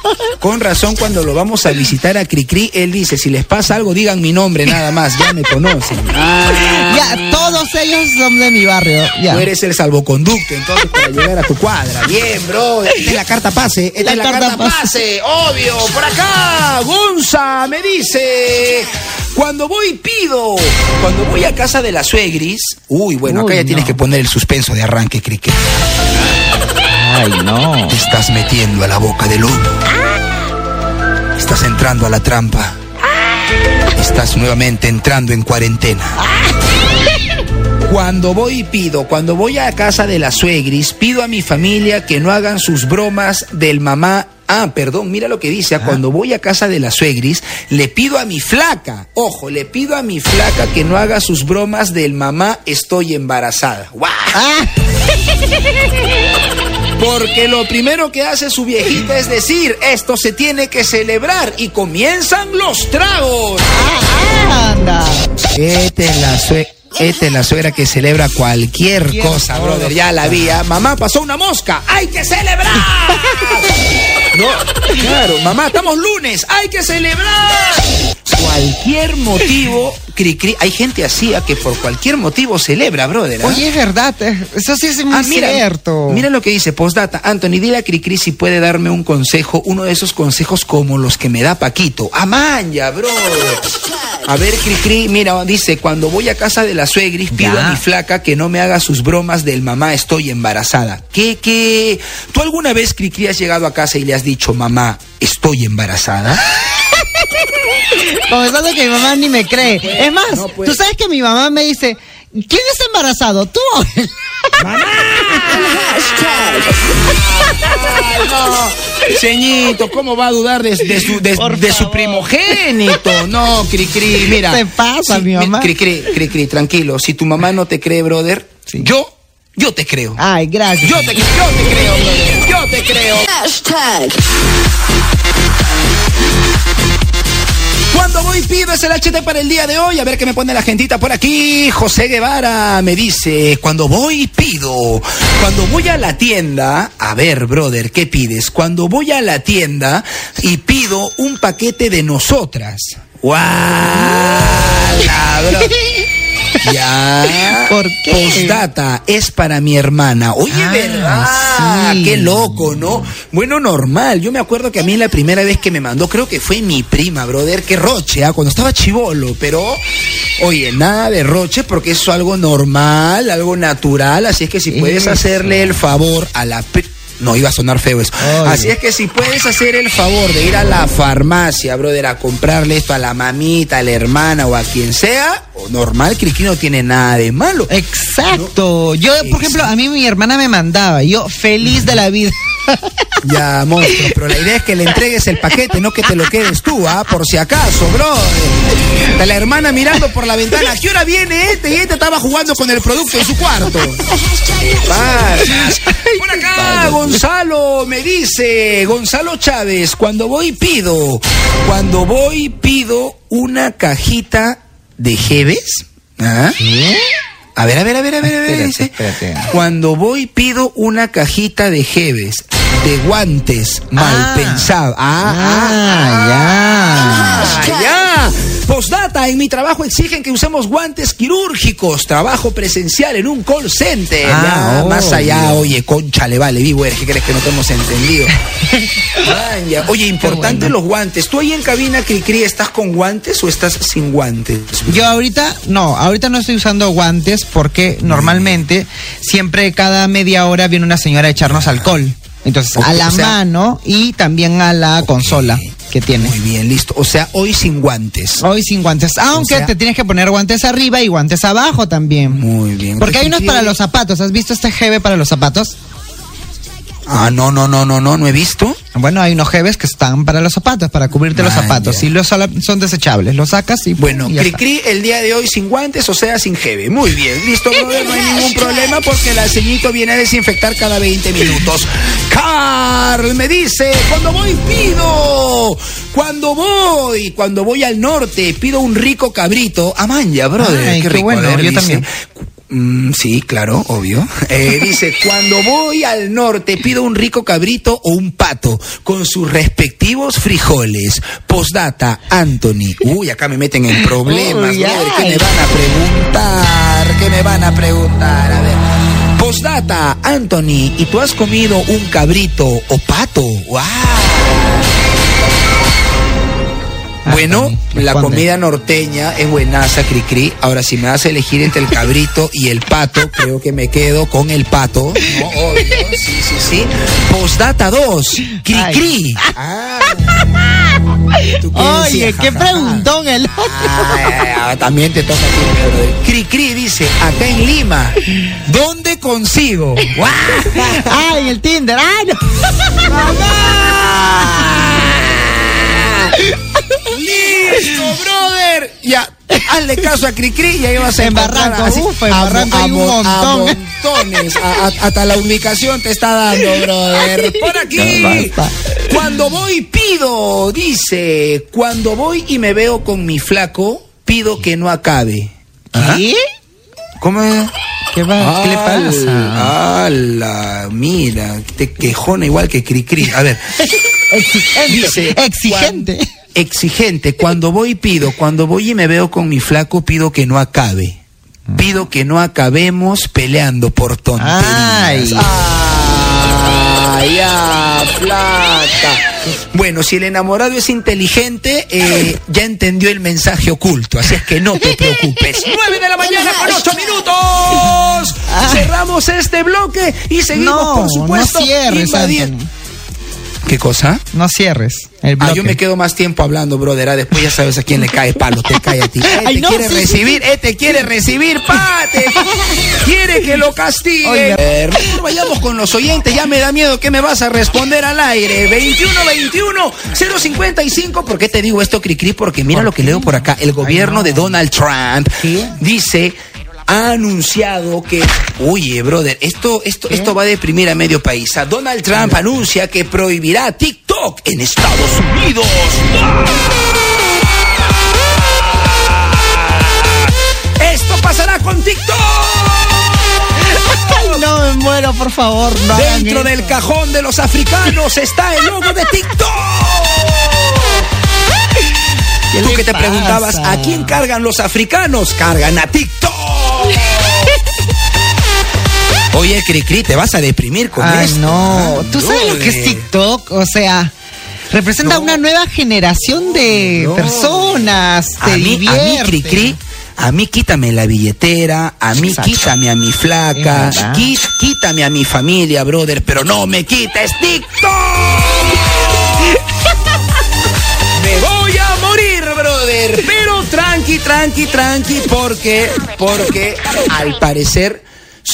[SPEAKER 1] Con razón, cuando lo vamos a visitar a Cricri, él dice, si les pasa algo, digan mi nombre nada más, ya me conocen. Ah,
[SPEAKER 2] Ya, todos ellos son de mi barrio, ya.
[SPEAKER 1] Tú eres el salvoconducto, entonces, para llegar a tu cuadra. Bien, bro. Esta es la carta pase. Esta
[SPEAKER 2] La
[SPEAKER 1] es la
[SPEAKER 2] carta
[SPEAKER 1] carta,
[SPEAKER 2] pase.
[SPEAKER 1] pase. Obvio. Por acá, Gonza me dice. Cuando voy, pido. Cuando voy a casa de la suegris. Uy, bueno, acá ya tienes que poner el suspenso de arranque, Criqui.
[SPEAKER 2] Ay, no.
[SPEAKER 1] Te estás metiendo a la boca del lobo. Estás entrando a la trampa. Estás nuevamente entrando en cuarentena. Cuando voy y pido, cuando voy a casa de la suegris, pido a mi familia que no hagan sus bromas del mamá. Ah, perdón, mira lo que dice. ah, Cuando voy a casa de la suegris, le pido a mi flaca, ojo, le pido a mi flaca que no haga sus bromas del mamá estoy embarazada. ¡Guau!
[SPEAKER 2] Ah,
[SPEAKER 1] Porque lo primero que hace su viejita es decir, esto se tiene que celebrar y comienzan los tragos.
[SPEAKER 2] anda.
[SPEAKER 1] Esta es la suegra. Esta es la suegra que celebra cualquier cosa, brother. Ya la vi. ¿ah? Mamá, pasó una mosca. ¡Hay que celebrar! No, claro, mamá, estamos lunes. ¡Hay que celebrar! Cualquier motivo, cri, cri. Hay gente así ¿ah? que por cualquier motivo celebra, brother. ¿ah?
[SPEAKER 2] Oye, es verdad, eh, eso sí es muy
[SPEAKER 1] Ah, mira,
[SPEAKER 2] cierto.
[SPEAKER 1] Mira lo que dice, postdata. Anthony, dile a Cricri si puede darme un consejo, uno de esos consejos como los que me da Paquito. Amaya, bro. A ver, Cricri, mira, dice, cuando voy a casa de la suegris, pido
[SPEAKER 2] Ya.
[SPEAKER 1] a mi flaca que no me haga sus bromas del mamá estoy embarazada. ¿Qué, qué? ¿Tú alguna vez, Cricri, has llegado a casa y le has dicho, mamá, estoy embarazada?
[SPEAKER 2] Comenzando que mi mamá ni me cree. Es más,
[SPEAKER 1] no puede.
[SPEAKER 2] tú sabes que mi mamá me dice, ¿quién está embarazado? ¿Tú
[SPEAKER 1] Ay, no. Ceñito, ¿cómo va a dudar de, de su, de, de su primogénito? No, Cricri, mira.
[SPEAKER 2] ¿Qué te pasa, mi mamá?
[SPEAKER 1] Cricri, Cricri, tranquilo. Si tu mamá no te cree, brother,
[SPEAKER 2] Sí.
[SPEAKER 1] yo, yo te creo.
[SPEAKER 2] Ay, gracias.
[SPEAKER 1] Yo te, yo te creo, brother. Yo te creo. Cuando voy pido es el HT para el día de hoy. A ver qué me pone la gentita por aquí. José Guevara me dice, cuando voy pido. Cuando voy a la tienda, a ver, brother, ¿qué pides? Cuando voy a la tienda y pido un paquete de nosotras. ¡Guau! Ya.
[SPEAKER 2] ¿Por qué?
[SPEAKER 1] Postdata es para mi hermana. Oye,
[SPEAKER 2] Ah,
[SPEAKER 1] ¿verdad?
[SPEAKER 2] sí.
[SPEAKER 1] Qué loco, ¿no? Bueno, normal. Yo me acuerdo que a mí la primera vez que me mandó, creo que fue mi prima, brother, que roche, ¿ah? cuando estaba chivolo, pero, oye, nada de roche porque eso es algo normal, algo natural, así es que si puedes hacerle el favor a la... No, iba a sonar feo eso. Así es que si puedes hacer el favor de ir a la farmacia, brother, a comprarle esto a la mamita, a la hermana o a quien sea, o normal, Criqui no tiene nada de malo.
[SPEAKER 2] Exacto. Yo, por ejemplo, a mí mi hermana me mandaba, yo feliz de la vida.
[SPEAKER 1] Ya, monstruo, pero la idea es que le entregues el paquete, no que te lo quedes tú, ¿ah? Por si acaso, bro. De la hermana mirando por la ventana, ¿a qué hora viene este? Y este estaba jugando con el producto en su cuarto. Por acá, Gonzalo me dice, Gonzalo Chávez, cuando voy pido, cuando voy pido una cajita de Jeves. ¿Ah? A ver, a ver, a ver, a ver, a ver. Dice,
[SPEAKER 2] espérate.
[SPEAKER 1] Cuando voy pido una cajita de Jeves, de guantes mal
[SPEAKER 2] Ah.
[SPEAKER 1] pensados.
[SPEAKER 2] Ah,
[SPEAKER 1] Ah, ya. Postdata, en mi trabajo exigen que usemos guantes quirúrgicos. Trabajo presencial en un call center.
[SPEAKER 2] Ah,
[SPEAKER 1] Ya, más allá, oye, concha, le vale, vivo, ¿qué crees que no te hemos entendido? Man, ya. Oye, importante
[SPEAKER 2] bueno.
[SPEAKER 1] los guantes. ¿Tú ahí en cabina, Cricri, estás con guantes o estás sin guantes?
[SPEAKER 2] Yo ahorita, no, ahorita no estoy usando guantes porque normalmente siempre cada media hora viene una señora a echarnos alcohol. Entonces, a la
[SPEAKER 1] o sea-
[SPEAKER 2] mano y también a la consola que tiene.
[SPEAKER 1] Muy bien, listo. O sea, hoy sin guantes.
[SPEAKER 2] Hoy sin guantes, aunque
[SPEAKER 1] O sea-
[SPEAKER 2] te tienes que poner guantes arriba y guantes abajo también.
[SPEAKER 1] Muy bien.
[SPEAKER 2] Porque hay unos para los zapatos. ¿Has visto este GB para los zapatos?
[SPEAKER 1] Ah, no, no, no, no, no, no he visto.
[SPEAKER 2] Bueno, hay unos GBs que están para los zapatos, para cubrirte los zapatos.
[SPEAKER 1] ya.
[SPEAKER 2] Y los son desechables. Los sacas y.
[SPEAKER 1] Bueno,
[SPEAKER 2] está.
[SPEAKER 1] Cricri el día de hoy sin guantes, o sea, sin jeve. Muy bien, listo, brother, no hay ningún problema porque el ceñito viene a desinfectar cada 20 minutos. Carl me dice, cuando voy pido, cuando voy, cuando voy al norte, pido un rico cabrito. Amanya, brother,
[SPEAKER 2] Ay,
[SPEAKER 1] qué
[SPEAKER 2] qué
[SPEAKER 1] rico.
[SPEAKER 2] bueno,
[SPEAKER 1] ver,
[SPEAKER 2] yo
[SPEAKER 1] dice,
[SPEAKER 2] también.
[SPEAKER 1] Mm, sí, claro, obvio. Eh, dice, cuando voy al norte pido un rico cabrito o un pato con sus respectivos frijoles. Postdata, Anthony. Uy, acá me meten en problemas.
[SPEAKER 2] Uy,
[SPEAKER 1] brother. ¿Qué me van a preguntar? ¿Qué me van a preguntar? A ver. Postdata, Anthony, ¿y tú has comido un cabrito o pato? ¡Wow! Bueno,
[SPEAKER 2] Anthony,
[SPEAKER 1] la comida norteña es buenaza, Cricri. Ahora, si me vas a elegir entre el cabrito y el pato, creo que me quedo con el pato. No, obvio, sí, sí, sí. Postdata 2, Cricri. Ah. ¿Tú qué
[SPEAKER 2] Oye, qué preguntón el otro.
[SPEAKER 1] Ay, ay, también te toca a ti. Cricri dice, acá en Lima, ¿dónde consigo? ¡Guau!
[SPEAKER 2] Ay, el Tinder. Ay, no.
[SPEAKER 1] ¡Listo, brother! Ya, hazle caso a Cricri y ahí vas a
[SPEAKER 2] En Barranco,
[SPEAKER 1] así,
[SPEAKER 2] uf, en
[SPEAKER 1] a
[SPEAKER 2] Barranco
[SPEAKER 1] a
[SPEAKER 2] hay un
[SPEAKER 1] a
[SPEAKER 2] montón.
[SPEAKER 1] montones. A- a- hasta la ubicación te está dando, brother. Por aquí. Cuando voy pido, dice, cuando voy y me veo con mi flaco, pido que no acabe.
[SPEAKER 2] ¿Qué?
[SPEAKER 1] ¿Cómo es?
[SPEAKER 2] ¿Qué, va? ¿Qué le pasa?
[SPEAKER 1] ¡Hala! Mira, te quejona igual que Cricri. A ver.
[SPEAKER 2] Exigente.
[SPEAKER 1] Dice,
[SPEAKER 2] Exigente.
[SPEAKER 1] Exigente. Cuando voy pido, cuando voy y me veo con mi flaco, pido que no acabe. Pido que no acabemos peleando por tonterías.
[SPEAKER 2] Ay.
[SPEAKER 1] Ay, ya, flaca. Bueno, si el enamorado es inteligente, eh, ya entendió el mensaje oculto, así es que no te preocupes. 9 de la mañana con 8 minutos. Cerramos este bloque y seguimos,
[SPEAKER 2] No,
[SPEAKER 1] por supuesto,
[SPEAKER 2] no cierres,
[SPEAKER 1] invadiendo.
[SPEAKER 2] Anthony.
[SPEAKER 1] ¿Qué cosa?
[SPEAKER 2] No cierres el
[SPEAKER 1] Ah, yo me quedo más tiempo hablando, brother. Ah, después ya sabes a quién le cae palo, te cae a ti. Eh,
[SPEAKER 2] Ay, no,
[SPEAKER 1] quiere
[SPEAKER 2] sí, sí,
[SPEAKER 1] recibir, eh, te quiere recibir, pate. quiere que lo castigue. Eh, vayamos con los oyentes, ya me da miedo que me vas a responder al aire. 21 21 055. ¿Por qué te digo esto, Cricri? Porque mira lo que leo por acá. El gobierno de Donald Trump
[SPEAKER 2] ¿Qué?
[SPEAKER 1] dice ha anunciado que, oye, brother, esto, esto, esto va a deprimir a medio país. A Donald Trump anuncia que prohibirá TikTok en Estados Unidos. Esto pasará con TikTok.
[SPEAKER 2] No me muero, por favor. No
[SPEAKER 1] Dentro del cajón de los africanos está el logo de TikTok.
[SPEAKER 2] ¿Qué
[SPEAKER 1] Tú que te
[SPEAKER 2] pasa?
[SPEAKER 1] preguntabas, ¿a quién cargan los africanos? Cargan a TikTok. Oye, Cricri, te vas a deprimir con
[SPEAKER 2] Ay,
[SPEAKER 1] esto.
[SPEAKER 2] no.
[SPEAKER 1] Ah,
[SPEAKER 2] ¿Tú sabes lo que es. TikTok? O sea, representa
[SPEAKER 1] No.
[SPEAKER 2] una nueva generación de
[SPEAKER 1] No.
[SPEAKER 2] personas.
[SPEAKER 1] A
[SPEAKER 2] Te
[SPEAKER 1] mí, a mí. Cricri, a mí quítame la billetera, a mí
[SPEAKER 2] Exacto.
[SPEAKER 1] quítame a mi flaca, quí- quítame a mi familia, brother, pero no me quites TikTok. Me voy a morir, brother. Pero tranqui, tranqui, tranqui, porque, porque al parecer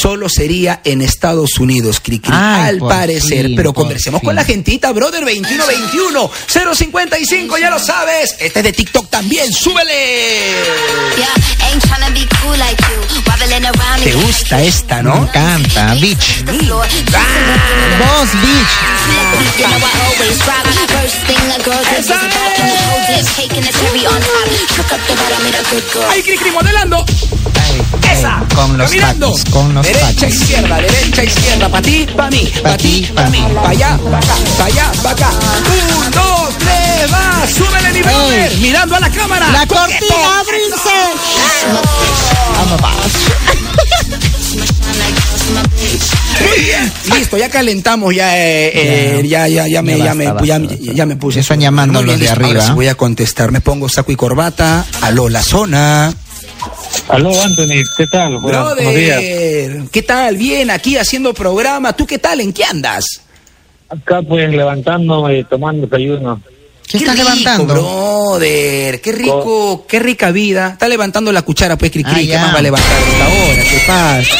[SPEAKER 1] solo sería en Estados Unidos, Cricri.
[SPEAKER 2] Ay,
[SPEAKER 1] al parecer.
[SPEAKER 2] fin,
[SPEAKER 1] pero conversemos
[SPEAKER 2] fin.
[SPEAKER 1] con la gentita, brother, 2121 055, ya lo sabes. Este es de TikTok también, súbele. Te gusta esta,
[SPEAKER 2] Me
[SPEAKER 1] ¿no?
[SPEAKER 2] encanta, bitch. Vos, bitch.
[SPEAKER 1] Ahí, Cricri, modelando.
[SPEAKER 2] Ay,
[SPEAKER 1] Esa.
[SPEAKER 2] ay, con los
[SPEAKER 1] Caminando.
[SPEAKER 2] tacos, con los
[SPEAKER 1] derecha,
[SPEAKER 2] tacos.
[SPEAKER 1] izquierda, derecha, izquierda. Pa' ti, pa' mí. Pa' ti, pa' mí. Pa' allá, pa' acá. Pa' allá, pa' acá. Un, dos, tres, va. Súbele, mi brother. Mirando a la cámara.
[SPEAKER 2] La cortina, abrirse. Vamos, vamos.
[SPEAKER 1] Listo, ya calentamos, ya, eh, eh, ya, ya, ya, me,
[SPEAKER 2] Ya
[SPEAKER 1] ya, me,
[SPEAKER 2] basta,
[SPEAKER 1] ya,
[SPEAKER 2] basta,
[SPEAKER 1] ya- ya me puse.
[SPEAKER 2] Están llamando los de.
[SPEAKER 1] Ahora
[SPEAKER 2] arriba.
[SPEAKER 1] sí voy a contestar. Me pongo saco y corbata. Aló, la zona.
[SPEAKER 6] Aló, Anthony, ¿qué tal? Bueno, buenos días.
[SPEAKER 1] Brother, ¿qué tal? Bien, aquí haciendo programa. ¿Tú qué tal? ¿En qué andas?
[SPEAKER 6] Acá pues levantándome y tomando desayuno.
[SPEAKER 2] ¿Qué
[SPEAKER 1] Qué
[SPEAKER 2] estás
[SPEAKER 1] rico,
[SPEAKER 2] levantando?
[SPEAKER 1] brother, qué rico, qué rica vida. Está levantando la cuchara, pues, Cricri,
[SPEAKER 2] Ah,
[SPEAKER 1] ¿qué
[SPEAKER 2] ya.
[SPEAKER 1] más va a levantar a esta hora? ¿Qué pasa?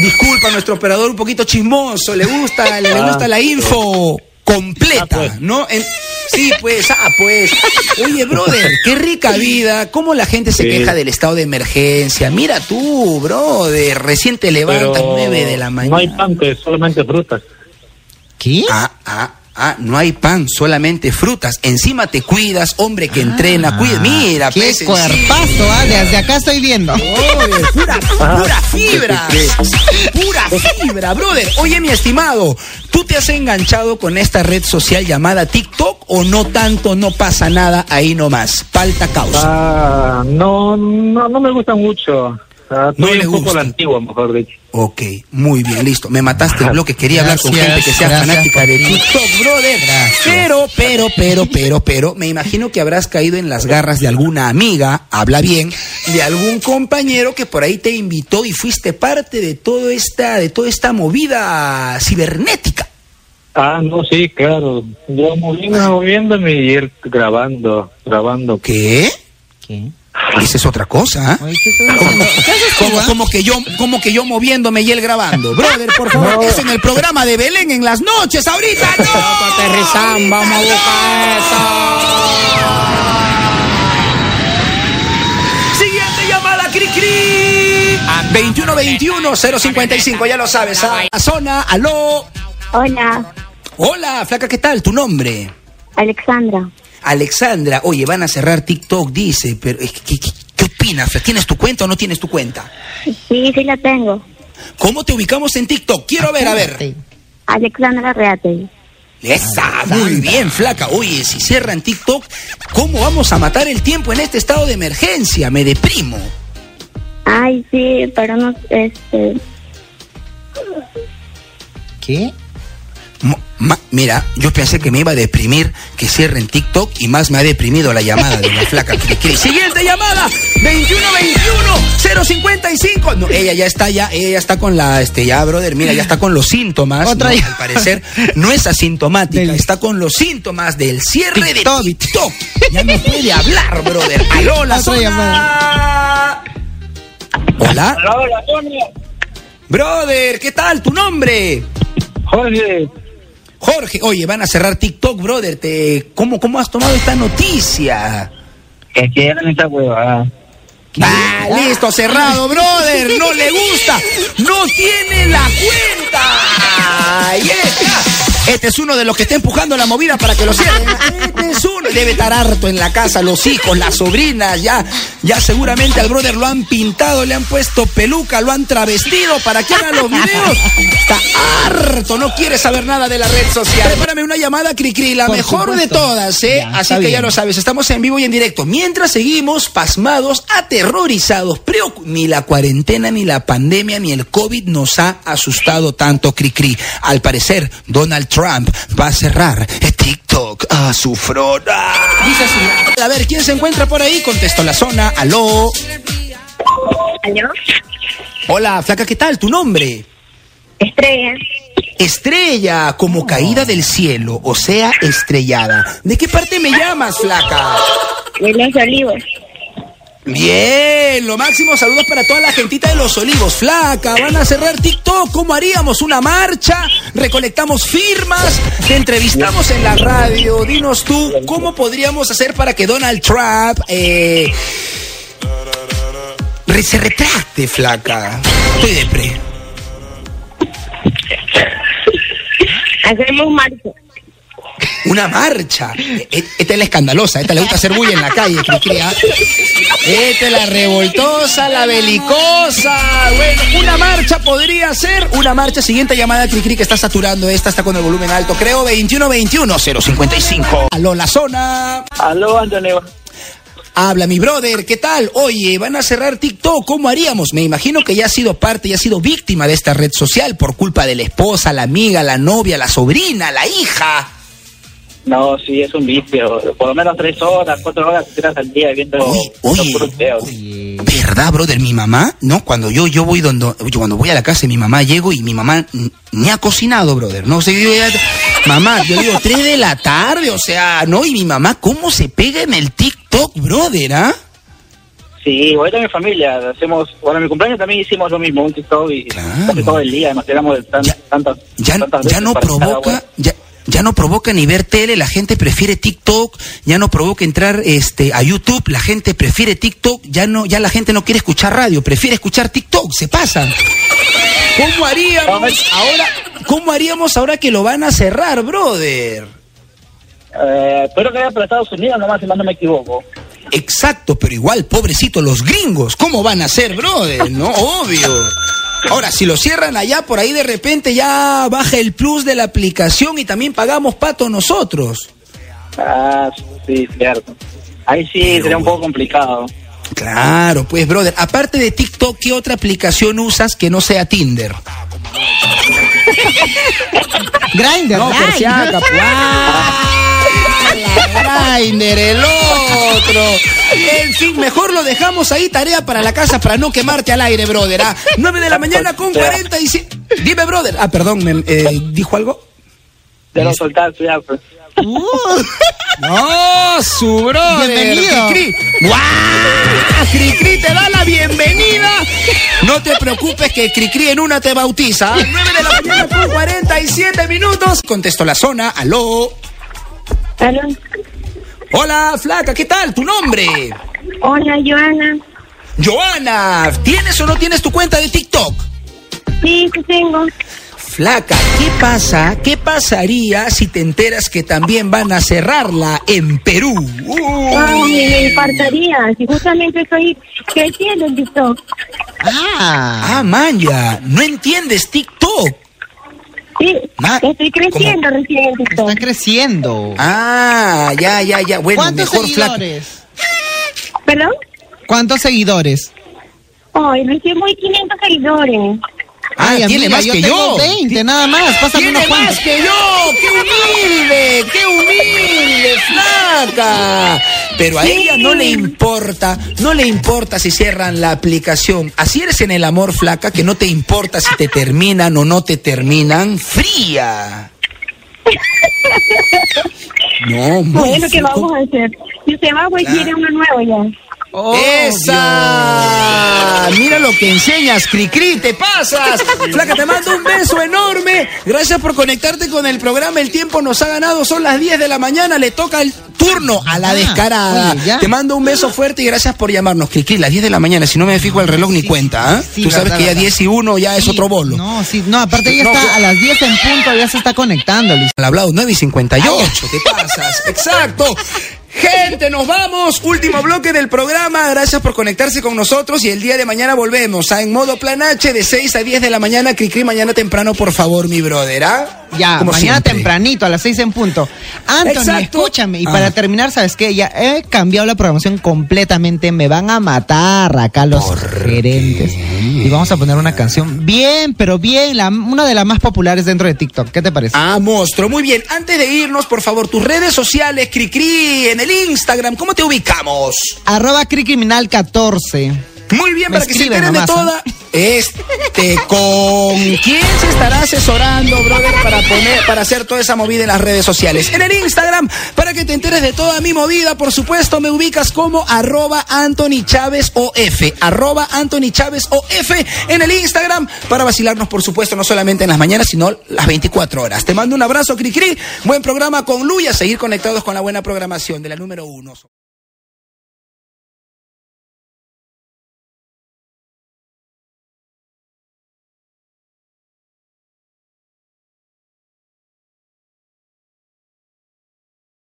[SPEAKER 1] Disculpa, nuestro operador un poquito chismoso, le gusta, le, le gusta la info completa,
[SPEAKER 6] Ah, pues.
[SPEAKER 1] ¿no? En- sí, pues, ah, pues. Oye, brother, qué rica vida. ¿Cómo la gente se
[SPEAKER 6] Sí.
[SPEAKER 1] queja del estado de emergencia? Mira tú, brother, recién te levantas nueve de la mañana.
[SPEAKER 6] no hay pan, que solamente frutas.
[SPEAKER 2] ¿Qué?
[SPEAKER 1] Ah, ah, ah, no hay pan, solamente frutas. Encima te cuidas, hombre que entrena, cuida. Mira,
[SPEAKER 2] Ah, Qué
[SPEAKER 1] pues,
[SPEAKER 2] cuerpazo, ah, desde acá estoy viendo.
[SPEAKER 1] Oye, pura, pura fibra. Pura fibra, brother. Oye, mi estimado, ¿tú te has enganchado con esta red social llamada TikTok o no tanto, no pasa nada ahí nomás? Falta causa.
[SPEAKER 6] Ah, no, no, no me gusta mucho. Ah,
[SPEAKER 1] No le
[SPEAKER 6] un poco
[SPEAKER 1] gusta.
[SPEAKER 6] la antigua, mejor dicho.
[SPEAKER 1] Ok, muy bien, listo. Me mataste el bloque. Quería hablar con gente que sea
[SPEAKER 2] gracias
[SPEAKER 1] fanática de
[SPEAKER 2] ti.
[SPEAKER 1] TikTok, brother. Pero, pero, pero, pero, pero, me imagino que habrás caído en las garras de alguna amiga, habla bien, de algún compañero que por ahí te invitó y fuiste parte de toda esta, de toda esta movida cibernética.
[SPEAKER 6] Ah, no, sí, claro. Yo moviendo, moviéndome y él grabando, grabando.
[SPEAKER 1] ¿Qué?
[SPEAKER 2] ¿Qué?
[SPEAKER 1] Esa es otra cosa. ¿ah?
[SPEAKER 2] Oye, ¿qué estás haciendo? ¿Qué haces tú,
[SPEAKER 1] Como,
[SPEAKER 2] ah?
[SPEAKER 1] como que yo, como que yo moviéndome y él grabando. Brother, por favor, es en el programa de Belén en las noches, ahorita no.
[SPEAKER 10] Aterrizan, vamos a buscar
[SPEAKER 1] Siguiente llamada, cri cri. 2121-055, ya lo sabes. ¿ah? Zona, aló.
[SPEAKER 5] Hola,
[SPEAKER 1] Hola, flaca, ¿qué tal? ¿Tu nombre?
[SPEAKER 5] Alexandra.
[SPEAKER 1] Alexandra, oye, van a cerrar TikTok, dice, pero ¿qué, qué, qué- qué opinas? ¿Tienes tu cuenta o no tienes tu cuenta?
[SPEAKER 5] Sí, sí la tengo.
[SPEAKER 1] ¿Cómo te ubicamos en TikTok? Quiero ver, a ver.
[SPEAKER 5] Alexandra Reate.
[SPEAKER 1] Esa, muy bien, flaca. Oye, si cierran TikTok, ¿cómo vamos a matar el tiempo en este estado de emergencia? Me deprimo.
[SPEAKER 5] Ay, sí, pero no, este,
[SPEAKER 2] ¿Qué?
[SPEAKER 1] Ma- mira, yo pensé que me iba a deprimir que cierren TikTok y más me ha deprimido la llamada de la flaca Cricri. Siguiente llamada, 2121-055. No, ella ya está, ya, ella ya está con la, este, ya, brother, mira, ya está con los síntomas.
[SPEAKER 2] Otra
[SPEAKER 1] ¿no? Al parecer no es asintomática,
[SPEAKER 2] Del-
[SPEAKER 1] está con los síntomas del cierre
[SPEAKER 2] TikTok.
[SPEAKER 1] de TikTok. Ya no puede hablar, brother. Aló, la zona.
[SPEAKER 2] llamada.
[SPEAKER 1] Hola,
[SPEAKER 4] Hola, hola, Sonia.
[SPEAKER 1] brother, ¿qué tal? ¿Tu nombre?
[SPEAKER 4] Jorge,
[SPEAKER 1] Jorge, oye, van a cerrar TikTok, brother. Te, ¿cómo, ¿Cómo has tomado esta noticia?
[SPEAKER 8] Que eran esta huevada.
[SPEAKER 1] Ah, listo, cerrado, brother. No le gusta. No tiene la cuenta. Está. Este es uno de los que está empujando la movida para que lo cierren. Este es uno. Debe estar harto en la casa, los hijos, las sobrinas. Ya, ya seguramente al brother lo han pintado, le han puesto peluca, lo han travestido para que haga los videos. Está harto, no quiere saber nada de la red social. Prepárame una llamada, Cricri, la
[SPEAKER 2] Por
[SPEAKER 1] mejor de todas, ¿eh?
[SPEAKER 2] Ya,
[SPEAKER 1] Así que ya lo sabes, estamos en vivo y en directo. Mientras seguimos pasmados, aterrorizados, ni la cuarentena, ni la pandemia, ni el COVID nos ha asustado tanto, Cricri. Al parecer, Donald Trump va a cerrar TikTok a su frona. Dice así. A ver, ¿quién se encuentra por ahí? Contestó la zona. Aló.
[SPEAKER 5] ¿Aló?
[SPEAKER 1] Hola, flaca, ¿qué tal? ¿Tu nombre?
[SPEAKER 5] Estrella.
[SPEAKER 1] Estrella, como caída del cielo, o sea, estrellada. ¿De qué parte me llamas, flaca?
[SPEAKER 5] De los olivos.
[SPEAKER 1] Bien, lo máximo, saludos para toda la gentita de los olivos. Flaca, van a cerrar TikTok, ¿cómo haríamos? ¿Una marcha? ¿Recolectamos firmas? ¿Te entrevistamos en la radio? Dinos tú, ¿cómo podríamos hacer para que Donald Trump eh, se retracte, flaca? Estoy de pre.
[SPEAKER 5] Hacemos marcha.
[SPEAKER 1] Una marcha. E- Esta es la escandalosa, esta le gusta hacer bulla en la calle, Cricri, ¿ah? Esta es la revoltosa, la belicosa. Bueno, una marcha podría ser. Una marcha. Siguiente llamada, Cricri, que está saturando esta, está con el volumen alto. Creo 2121-055. Aló, la zona.
[SPEAKER 4] aló, Antonio.
[SPEAKER 1] Habla mi brother, ¿qué tal? Oye, van a cerrar TikTok, ¿cómo haríamos? Me imagino que ya has sido parte, ya has sido víctima de esta red social por culpa de la esposa, la amiga, la novia, la sobrina, la hija.
[SPEAKER 8] No, sí, es un vicio. Por lo menos tres horas, cuatro horas tiras al día viendo
[SPEAKER 1] Oye,
[SPEAKER 8] los
[SPEAKER 1] oye,
[SPEAKER 8] puros videos.
[SPEAKER 1] ¿Verdad, brother? Mi mamá, ¿no? Cuando yo, yo voy donde, yo cuando voy a la casa de mi mamá, llego y mi mamá ni ha cocinado, brother. No sé, yo ya- mamá, yo digo, tres de la tarde, o sea, ¿no? Y mi mamá, ¿cómo se pega en el TikTok, brother, ah?
[SPEAKER 8] Sí, ahorita mi familia hacemos, bueno, en mi cumpleaños también hicimos lo mismo, un TikTok y
[SPEAKER 1] Claro.
[SPEAKER 8] casi todo el día nos de tan-
[SPEAKER 1] Ya-
[SPEAKER 8] tantas,
[SPEAKER 1] Ya,
[SPEAKER 8] tantas
[SPEAKER 1] ya
[SPEAKER 8] veces
[SPEAKER 1] no
[SPEAKER 8] para cada
[SPEAKER 1] provoca, ya, ya no provoca ni ver tele, la gente prefiere TikTok, ya no provoca entrar este a YouTube, la gente prefiere TikTok, ya no, ya la gente no quiere escuchar radio, prefiere escuchar TikTok, se pasan. ¿Cómo haríamos ahora? ¿Cómo haríamos ahora que lo van a cerrar, brother?
[SPEAKER 8] Eh, espero que haya para Estados Unidos nomás, si más no me equivoco.
[SPEAKER 1] Exacto, pero igual, pobrecito, los gringos, ¿cómo van a ser, brother? No, obvio. Ahora, si lo cierran allá, por ahí de repente ya baja el plus de la aplicación y también pagamos pato nosotros.
[SPEAKER 8] Ah, sí, cierto. Ahí sí
[SPEAKER 1] Pero
[SPEAKER 8] sería un poco complicado.
[SPEAKER 1] Claro, pues, brother. Aparte de TikTok, ¿qué otra aplicación usas que no sea Tinder?
[SPEAKER 2] Grindr.
[SPEAKER 1] No, por si. El otro. En fin, mejor lo dejamos ahí, tarea para la casa para no quemarte al aire, brother. ¿ah? 9 de la mañana con 47. Dime, brother. Ah, perdón, me, eh, ¿dijo algo?
[SPEAKER 8] Ya lo soltaste, ya, pues.
[SPEAKER 1] No, su brother.
[SPEAKER 2] Bienvenido.
[SPEAKER 1] Cricri. Cricri te da la bienvenida. No te preocupes que Cricri en una te bautiza. 9 de la mañana con 47 minutos. Contestó la zona. Aló.
[SPEAKER 5] ¿Aló?
[SPEAKER 1] Hola, flaca, ¿qué tal? ¿Tu nombre?
[SPEAKER 5] Hola, Joana.
[SPEAKER 1] Joana, ¿tienes o no tienes tu cuenta de TikTok?
[SPEAKER 5] Sí, sí tengo.
[SPEAKER 1] Flaca, ¿qué pasa? ¿Qué pasaría si te enteras que también van a cerrarla en Perú?
[SPEAKER 5] Ay, me infartaría. Si justamente estoy creciendo en TikTok.
[SPEAKER 2] Ah.
[SPEAKER 1] Ah, manja, no entiendes TikTok.
[SPEAKER 5] Sí, estoy creciendo recién en TikTok.
[SPEAKER 2] Está creciendo.
[SPEAKER 1] Ah, ya, ya, ya. Bueno,
[SPEAKER 2] ¿Cuántos
[SPEAKER 1] mejor flaca.
[SPEAKER 2] seguidores?
[SPEAKER 5] ¿Perdón?
[SPEAKER 2] ¿Cuántos seguidores?
[SPEAKER 5] Ay, recién voy 500 seguidores.
[SPEAKER 1] Ah,
[SPEAKER 2] Ay,
[SPEAKER 1] tiene
[SPEAKER 2] amiga,
[SPEAKER 1] más
[SPEAKER 2] yo
[SPEAKER 1] que
[SPEAKER 2] tengo
[SPEAKER 1] yo.
[SPEAKER 2] 20 nada más. Pásame
[SPEAKER 1] Tiene
[SPEAKER 2] unos
[SPEAKER 1] más que yo. ¡Qué humilde! ¡Qué humilde, flaca! Pero a ella no le importa, no le importa si cierran la aplicación. Así eres en el amor, flaca, que no te importa si te terminan o no te terminan. ¡Fría! No, muy
[SPEAKER 5] Bueno, ¿qué vamos a hacer? Si se va, pues
[SPEAKER 1] Claro.
[SPEAKER 5] quiere uno nuevo ya.
[SPEAKER 1] ¡Esa! Mira lo que enseñas, Cricri, te pasas. Flaca, te mando un beso enorme. Gracias por conectarte con el programa. El tiempo nos ha ganado, son las 10 de la mañana. Le toca el turno a la
[SPEAKER 2] Ah,
[SPEAKER 1] descarada.
[SPEAKER 2] oye, ya.
[SPEAKER 1] Te mando un beso fuerte y gracias por llamarnos, Cricri. Las 10 de la mañana, si no me fijo el reloj ni cuenta, ¿ah?
[SPEAKER 2] sí,
[SPEAKER 1] Tú sabes
[SPEAKER 2] verdad,
[SPEAKER 1] que ya
[SPEAKER 2] verdad.
[SPEAKER 1] 10 y 1 ya es otro bolo.
[SPEAKER 2] No, sí, no, aparte ella
[SPEAKER 1] No,
[SPEAKER 2] está a las 10 en punto, ya se está conectando, Luis.
[SPEAKER 1] Al hablado 9 y 58, te pasas. Exacto. Gente, nos vamos. Último bloque del programa. Gracias por conectarse con nosotros y el día de mañana volvemos a En Modo Plan H de 6 a 10 de la mañana. Cricri, mañana temprano, por favor, mi brother. ¿ah?
[SPEAKER 2] Ya,
[SPEAKER 1] Como
[SPEAKER 2] mañana
[SPEAKER 1] siempre.
[SPEAKER 2] tempranito, a las 6 en punto. Anthony,
[SPEAKER 1] Exacto.
[SPEAKER 2] escúchame. Y
[SPEAKER 1] Ah.
[SPEAKER 2] para terminar, ¿sabes qué? Ya he cambiado la programación completamente. Me van a matar acá los gerentes. Y vamos a poner una canción bien, pero bien, la, una de las más populares dentro de TikTok. ¿Qué te parece?
[SPEAKER 1] Ah, monstruo. Muy bien. Antes de irnos, por favor, tus redes sociales, Cricri, en el Instagram, ¿cómo te ubicamos?
[SPEAKER 2] Arroba Criminal 14.
[SPEAKER 1] Muy bien,
[SPEAKER 2] Me
[SPEAKER 1] para que se enteren de toda. Este, ¿con quién se estará asesorando, brother, para poner, para hacer toda esa movida en las redes sociales? En el Instagram, para que te enteres de toda mi movida, por supuesto, me ubicas como arroba Anthony Chávez OF. Arroba Anthony Chávez OF en el Instagram, para vacilarnos, por supuesto, no solamente en las mañanas, sino las 24 horas. Te mando un abrazo, Cricri. Buen programa con Luya. Seguir conectados con la buena programación de la número uno.